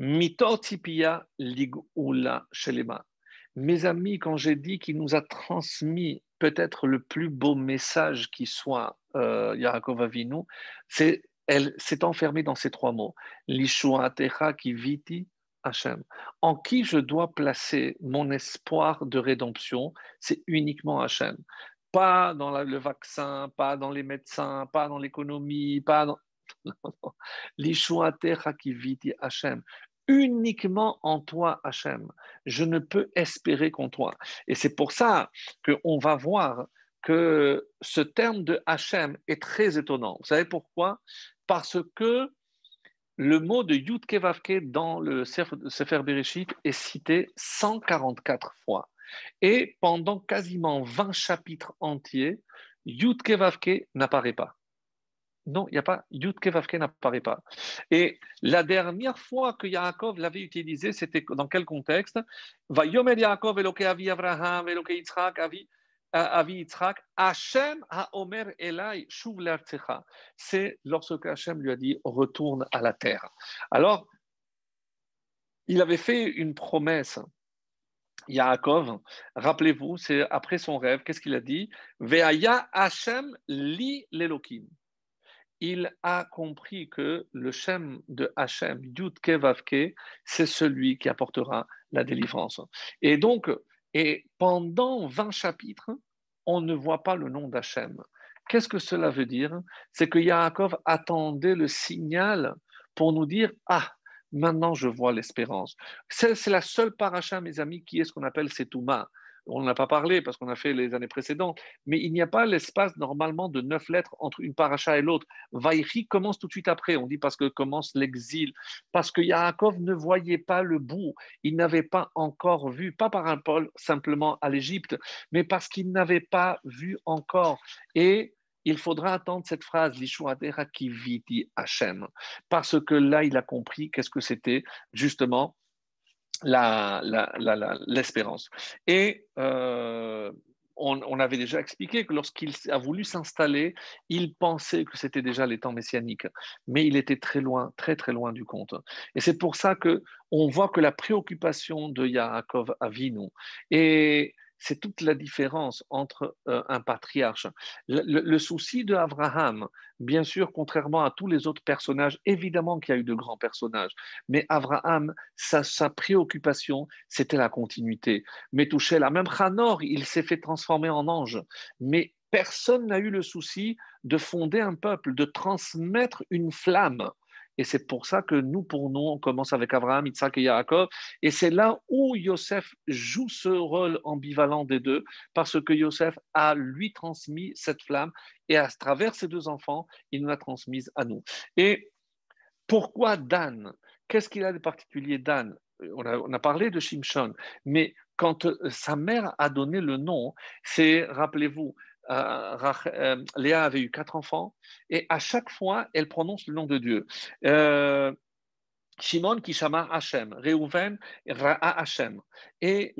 Mitotipia ligula shelema. Mes amis, quand j'ai dit qu'il nous a transmis peut-être le plus beau message qui soit, euh, Avinu, c'est elle s'est enfermée dans ces trois mots. Lishuatecha ki viti Hashem. En qui je dois placer mon espoir de rédemption, c'est uniquement Hashem. Pas dans le vaccin, pas dans les médecins, pas dans l'économie, pas dans. Hachem uniquement en toi, Hachem. Je ne peux espérer qu'en toi. Et c'est pour ça qu'on va voir que ce terme de Hachem est très étonnant. Vous savez pourquoi? Parce que le mot de Yud Kevavke dans le Sefer Bereshit est cité 144 fois. Et pendant quasiment 20 chapitres entiers, Yud Kevavke n'apparaît pas. Non, il n'y a pas. Yud Kevavke n'apparaît pas. Et la dernière fois que Yaakov l'avait utilisé, c'était dans quel contexte? Va Yomer Yaakov Eloke Avi Avraham, Eloke Yitzhak, Avi, Avi Yitzhak, Hashem Omer Elai C'est lorsque Hashem lui a dit retourne à la terre. Alors, il avait fait une promesse. Yaakov, rappelez-vous, c'est après son rêve, qu'est-ce qu'il a dit? Veaya Hashem li l'Elokim il a compris que le Shem de Hachem, Yud Kevavke, c'est celui qui apportera la délivrance. Et donc, et pendant 20 chapitres, on ne voit pas le nom d'Hachem. Qu'est-ce que cela veut dire? C'est que Yaakov attendait le signal pour nous dire Ah, maintenant je vois l'espérance. C'est la seule paracha, mes amis, qui est ce qu'on appelle Setouma on n'a pas parlé parce qu'on a fait les années précédentes, mais il n'y a pas l'espace normalement de neuf lettres entre une paracha et l'autre. Vaïri commence tout de suite après, on dit parce que commence l'exil, parce que Yaakov ne voyait pas le bout, il n'avait pas encore vu, pas par un Paul simplement à l'Égypte, mais parce qu'il n'avait pas vu encore. Et il faudra attendre cette phrase, l'Ishuadera qui parce que là, il a compris qu'est-ce que c'était justement l'espérance. Et euh, on, avait déjà expliqué que lorsqu'il a voulu s'installer, il pensait que c'était déjà les temps messianiques, mais il était très loin, très très loin du compte. Et c'est pour ça que on voit que la préoccupation de Yaakov Avinu et c'est toute la différence entre euh, un patriarche. Le, souci de Abraham, bien sûr, contrairement à tous les autres personnages, évidemment qu'il y a eu de grands personnages, mais Abraham, sa, sa préoccupation, c'était la continuité. La même Hanor, il s'est fait transformer en ange, mais personne n'a eu le souci de fonder un peuple, de transmettre une flamme. Et c'est pour ça que nous, pour nous, on commence avec Abraham, Isaac et Yaakov. Et c'est là où Yosef joue ce rôle ambivalent des deux, parce que Yosef a lui transmis cette flamme, et à travers ces deux enfants, il nous l'a transmise à nous. Et pourquoi Dan? Qu'est-ce qu'il a de particulier, Dan? On a, on a, parlé de Shimshon, mais quand sa mère a donné le nom, c'est, rappelez-vous, euh, euh, Léa avait eu quatre enfants, et à chaque fois, elle prononce le nom de Dieu. Euh, Shimon Kishama Hashem, Reuven Ra'a Hashem. Et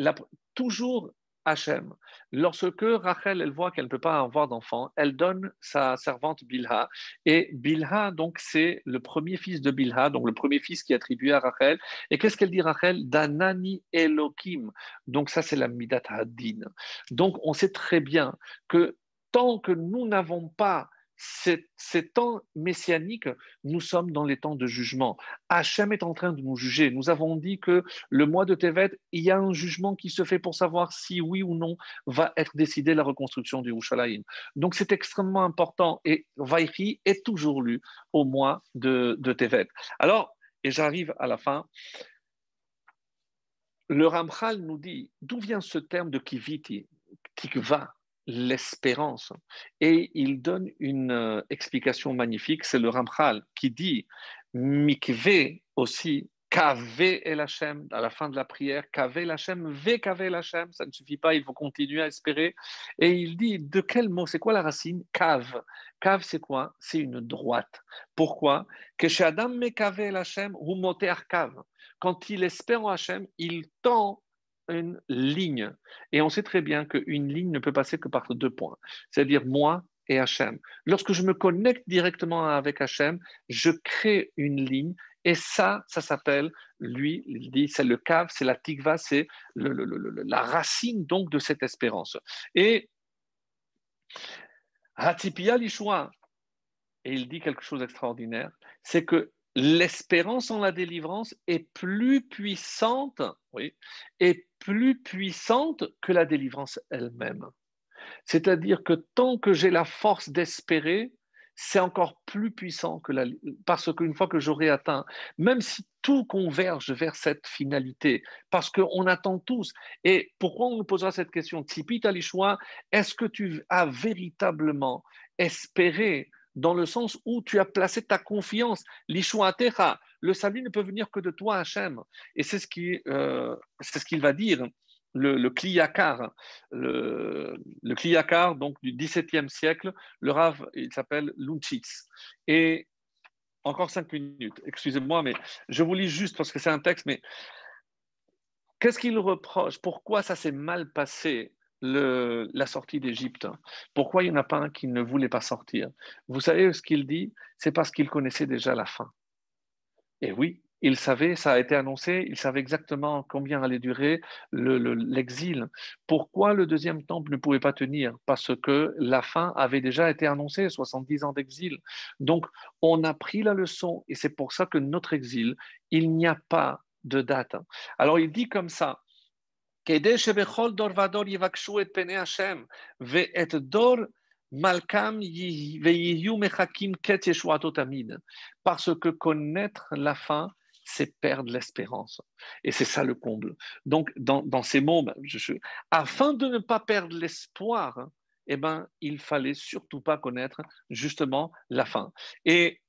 toujours Hachem. Lorsque Rachel, elle voit qu'elle ne peut pas avoir d'enfant, elle donne sa servante Bilha. Et Bilha, donc, c'est le premier fils de Bilha, donc le premier fils qui est attribué à Rachel. Et qu'est-ce qu'elle dit, Rachel? Danani Elohim. Donc, ça, c'est la Midat Hadin. Donc, on sait très bien que tant que nous n'avons pas ces, temps messianiques, nous sommes dans les temps de jugement. Hachem est en train de nous juger. Nous avons dit que le mois de Tevet, il y a un jugement qui se fait pour savoir si oui ou non va être décidée la reconstruction du Yerushalayim. Donc c'est extrêmement important et Vaïri est toujours lu au mois de, de Tevet. Alors, et j'arrive à la fin, le Ramchal nous dit d'où vient ce terme de kiviti, tikva? L'espérance. Et il donne une euh, explication magnifique, c'est le Ramchal qui dit Mikve aussi, Kave el à la fin de la prière, Kave el Hashem, Ve Kave el ça ne suffit pas, il faut continuer à espérer. Et il dit de quel mot, c'est quoi la racine? Kav. Kav, c'est quoi? C'est une droite. Pourquoi? Que chez Adam Kave el Hashem. Quand il espère en Hashem, il tend une ligne. Et on sait très bien qu'une ligne ne peut passer que par deux points, c'est-à-dire moi et Hachem. Lorsque je me connecte directement avec Hachem, je crée une ligne et ça, ça s'appelle, lui, il dit, c'est le cave, c'est la tigva, c'est la racine donc de cette espérance. Et Hatipia Lishua, et il dit quelque chose d'extraordinaire, c'est que l'espérance en la délivrance est plus puissante, oui, est plus puissante que la délivrance elle-même. C'est-à-dire que tant que j'ai la force d'espérer, c'est encore plus puissant que la... Parce qu'une fois que j'aurai atteint, même si tout converge vers cette finalité, parce qu'on attend tous. Et pourquoi on nous posera cette question? Tipit choix est-ce que tu as véritablement espéré dans le sens où tu as placé ta confiance? L'Ishwa le salut ne peut venir que de toi, Hachem. Et c'est ce qu'il euh, va dire le, le Kliyakar, le, le donc du XVIIe siècle, le Rav, il s'appelle Lunchitz. Et encore cinq minutes, excusez-moi, mais je vous lis juste parce que c'est un texte, mais qu'est-ce qu'il reproche? Pourquoi ça s'est mal passé la sortie d'Égypte? Pourquoi il n'y en a pas un qui ne voulait pas sortir? Vous savez ce qu'il dit? C'est parce qu'il connaissait déjà la fin. Et oui, il savait, ça a été annoncé, il savait exactement combien allait durer l'exil. Pourquoi le deuxième temple ne pouvait pas tenir? Parce que la fin avait déjà été annoncée, 70 ans d'exil. Donc, on a pris la leçon et c'est pour ça que notre exil, il n'y a pas de date. Alors, il dit comme ça. Malkam Parce que connaître la fin, c'est perdre l'espérance. Et c'est ça le comble. Donc, dans, ces mots, ben, afin de ne pas perdre l'espoir, eh ben, il fallait surtout pas connaître justement la fin. Et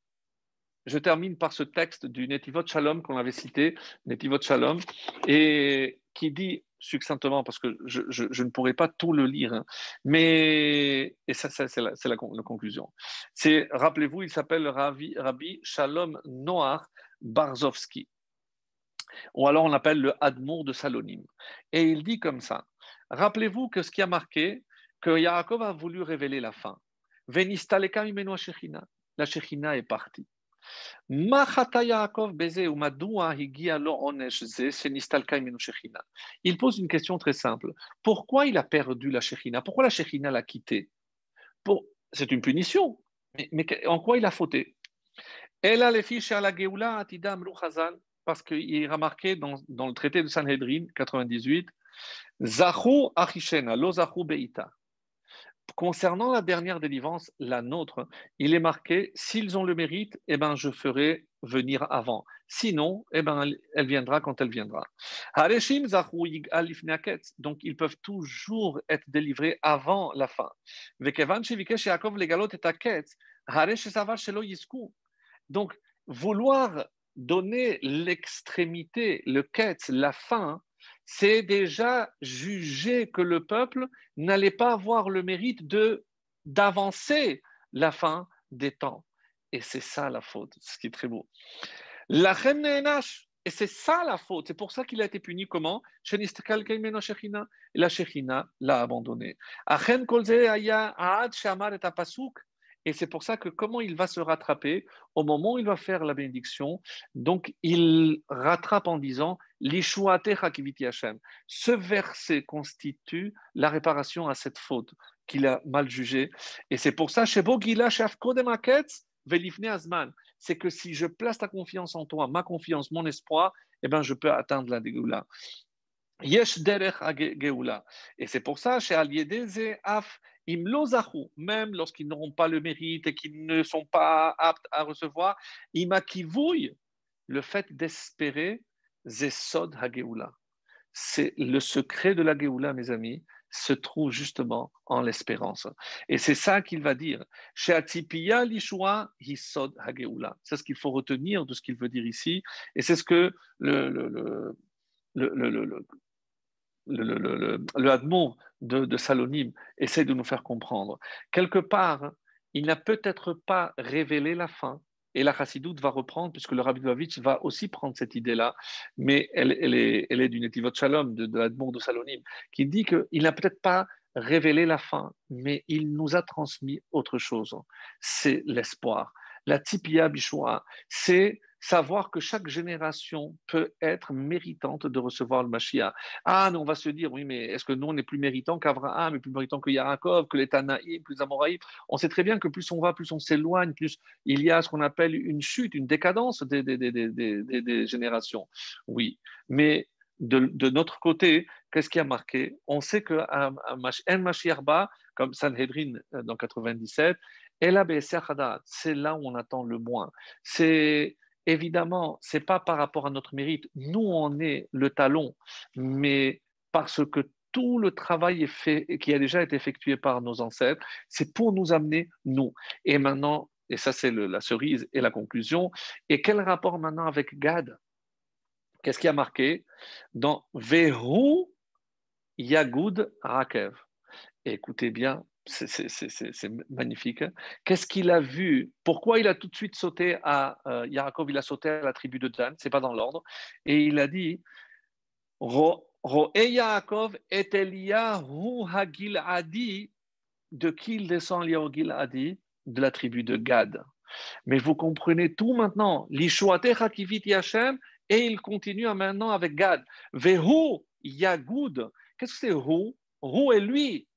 je termine par ce texte du Netivot Shalom qu'on avait cité, Netivot Shalom, et qui dit succinctement, parce que je, ne pourrais pas tout le lire, hein, mais, et ça, c'est la, la, conclusion. C'est, rappelez-vous, il s'appelle Rabbi, Rabbi Shalom Noach Barzovski, ou alors on l'appelle le Admour de Salonim. Et il dit comme ça Rappelez-vous que ce qui a marqué, que Yaakov a voulu révéler la fin. La Shechina est partie. Il pose une question très simple. Pourquoi il a perdu la Shechina Pourquoi la Shechina l'a quitté C'est une punition. mais, en quoi il a fauté? Elle a les à la Geoula parce qu'il est remarqué dans, le traité de Sanhedrin 98, Zahu Achishena, lo Zahu Beita. Concernant la dernière délivrance, la nôtre, il est marqué s'ils ont le mérite, eh ben, je ferai venir avant. Sinon, eh ben, elle viendra quand elle viendra. Donc, ils peuvent toujours être délivrés avant la fin. Donc, vouloir donner l'extrémité, le quête, la fin, c'est déjà juger que le peuple n'allait pas avoir le mérite de d'avancer la fin des temps. Et c'est ça la faute, ce qui est très beau. La et c'est ça la faute. C'est pour ça qu'il a été puni comment? La Shechina l'a abandonné. Et c'est pour ça que comment il va se rattraper au moment où il va faire la bénédiction, donc il rattrape en disant Hashem. Ce verset constitue la réparation à cette faute qu'il a mal jugée. Et c'est pour ça, c'est que si je place ta confiance en toi, ma confiance, mon espoir, eh ben, je peux atteindre la dégoula. Yesh derech Et c'est pour ça, chez Af même lorsqu'ils n'auront pas le mérite et qu'ils ne sont pas aptes à recevoir, imakivouille, le fait d'espérer, zesod hageoula. C'est le secret de la geoula, mes amis, se trouve justement en l'espérance. Et c'est ça qu'il va dire. C'est ce qu'il faut retenir de ce qu'il veut dire ici. Et c'est ce que le, le, le, le le, le, le, de, de, Salonim essaie de nous faire comprendre. Quelque part, il n'a peut-être pas révélé la fin, et la chassidoute va reprendre, puisque le Rabbi Lubavitch va aussi prendre cette idée-là, mais elle, est, elle est du Netivot Shalom, de, de de Salonim, qui dit qu'il n'a peut-être pas révélé la fin, mais il nous a transmis autre chose. C'est l'espoir. La tipia bishua, c'est savoir que chaque génération peut être méritante de recevoir le Mashiach. Ah, mais on va se dire, oui, mais est-ce que nous, on est plus méritant qu'Abraham, plus méritant que Yaakov, que les Tanaïm, plus Amoraïm? On sait très bien que plus on va, plus on s'éloigne, plus il y a ce qu'on appelle une chute, une décadence des, des, des, des générations. Oui, mais de, de, notre côté, qu'est-ce qui a marqué? On sait que En Mashiarba, comme Sanhedrin euh, dans 97, c'est là où on attend le moins. C'est évidemment, c'est pas par rapport à notre mérite. Nous, on est le talon, mais parce que tout le travail fait, qui a déjà été effectué par nos ancêtres, c'est pour nous amener nous. Et maintenant, et ça c'est la cerise et la conclusion. Et quel rapport maintenant avec Gad? Qu'est-ce qui a marqué? Dans Vehu Yagud Rakev. Écoutez bien, c'est magnifique. Hein. Qu'est-ce qu'il a vu? Pourquoi il a tout de suite sauté à euh, Yaakov Il a sauté à la tribu de Dan, c'est pas dans l'ordre. Et il a dit Roé Yaakov et Eliyahu Hagil Adi. De qui il descend Eliyahu Adi? De la tribu de Gad. Mais vous comprenez tout maintenant. L'Ishuate Kiviti Hashem. Et il continue maintenant avec Gad. Vehu Yagoud. Qu'est-ce que c'est Hu? Hu est lui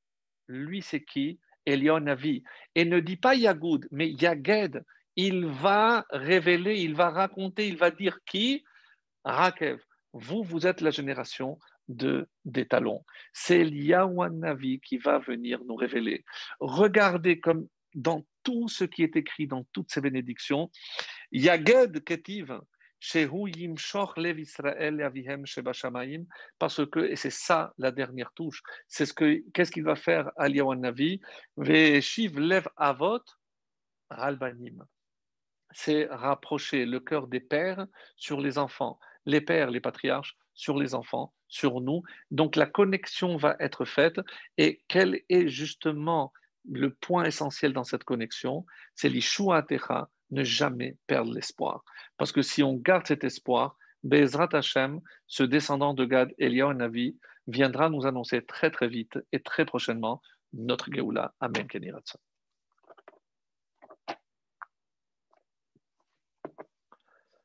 lui c'est qui? Elion Navi. Et ne dit pas Yagoud, mais Yaged. Il va révéler, il va raconter, il va dire qui? Rakev. Vous, vous êtes la génération de, des talons. C'est Navi qui va venir nous révéler. Regardez comme dans tout ce qui est écrit dans toutes ces bénédictions, Yaged Ketiv, parce que, et c'est ça la dernière touche, c'est ce que, qu'est-ce qu'il va faire Aliyahu Navi Veshiv Lev Avot Albanim. C'est rapprocher le cœur des pères sur les enfants, les pères, les patriarches, sur les enfants, sur nous. Donc la connexion va être faite. Et quel est justement le point essentiel dans cette connexion? C'est l'Ishua Techa, ne jamais perdre l'espoir. Parce que si on garde cet espoir, Bezrat Hashem, ce descendant de Gad, Eliyahu viendra nous annoncer très très vite et très prochainement notre Géoula. Amen.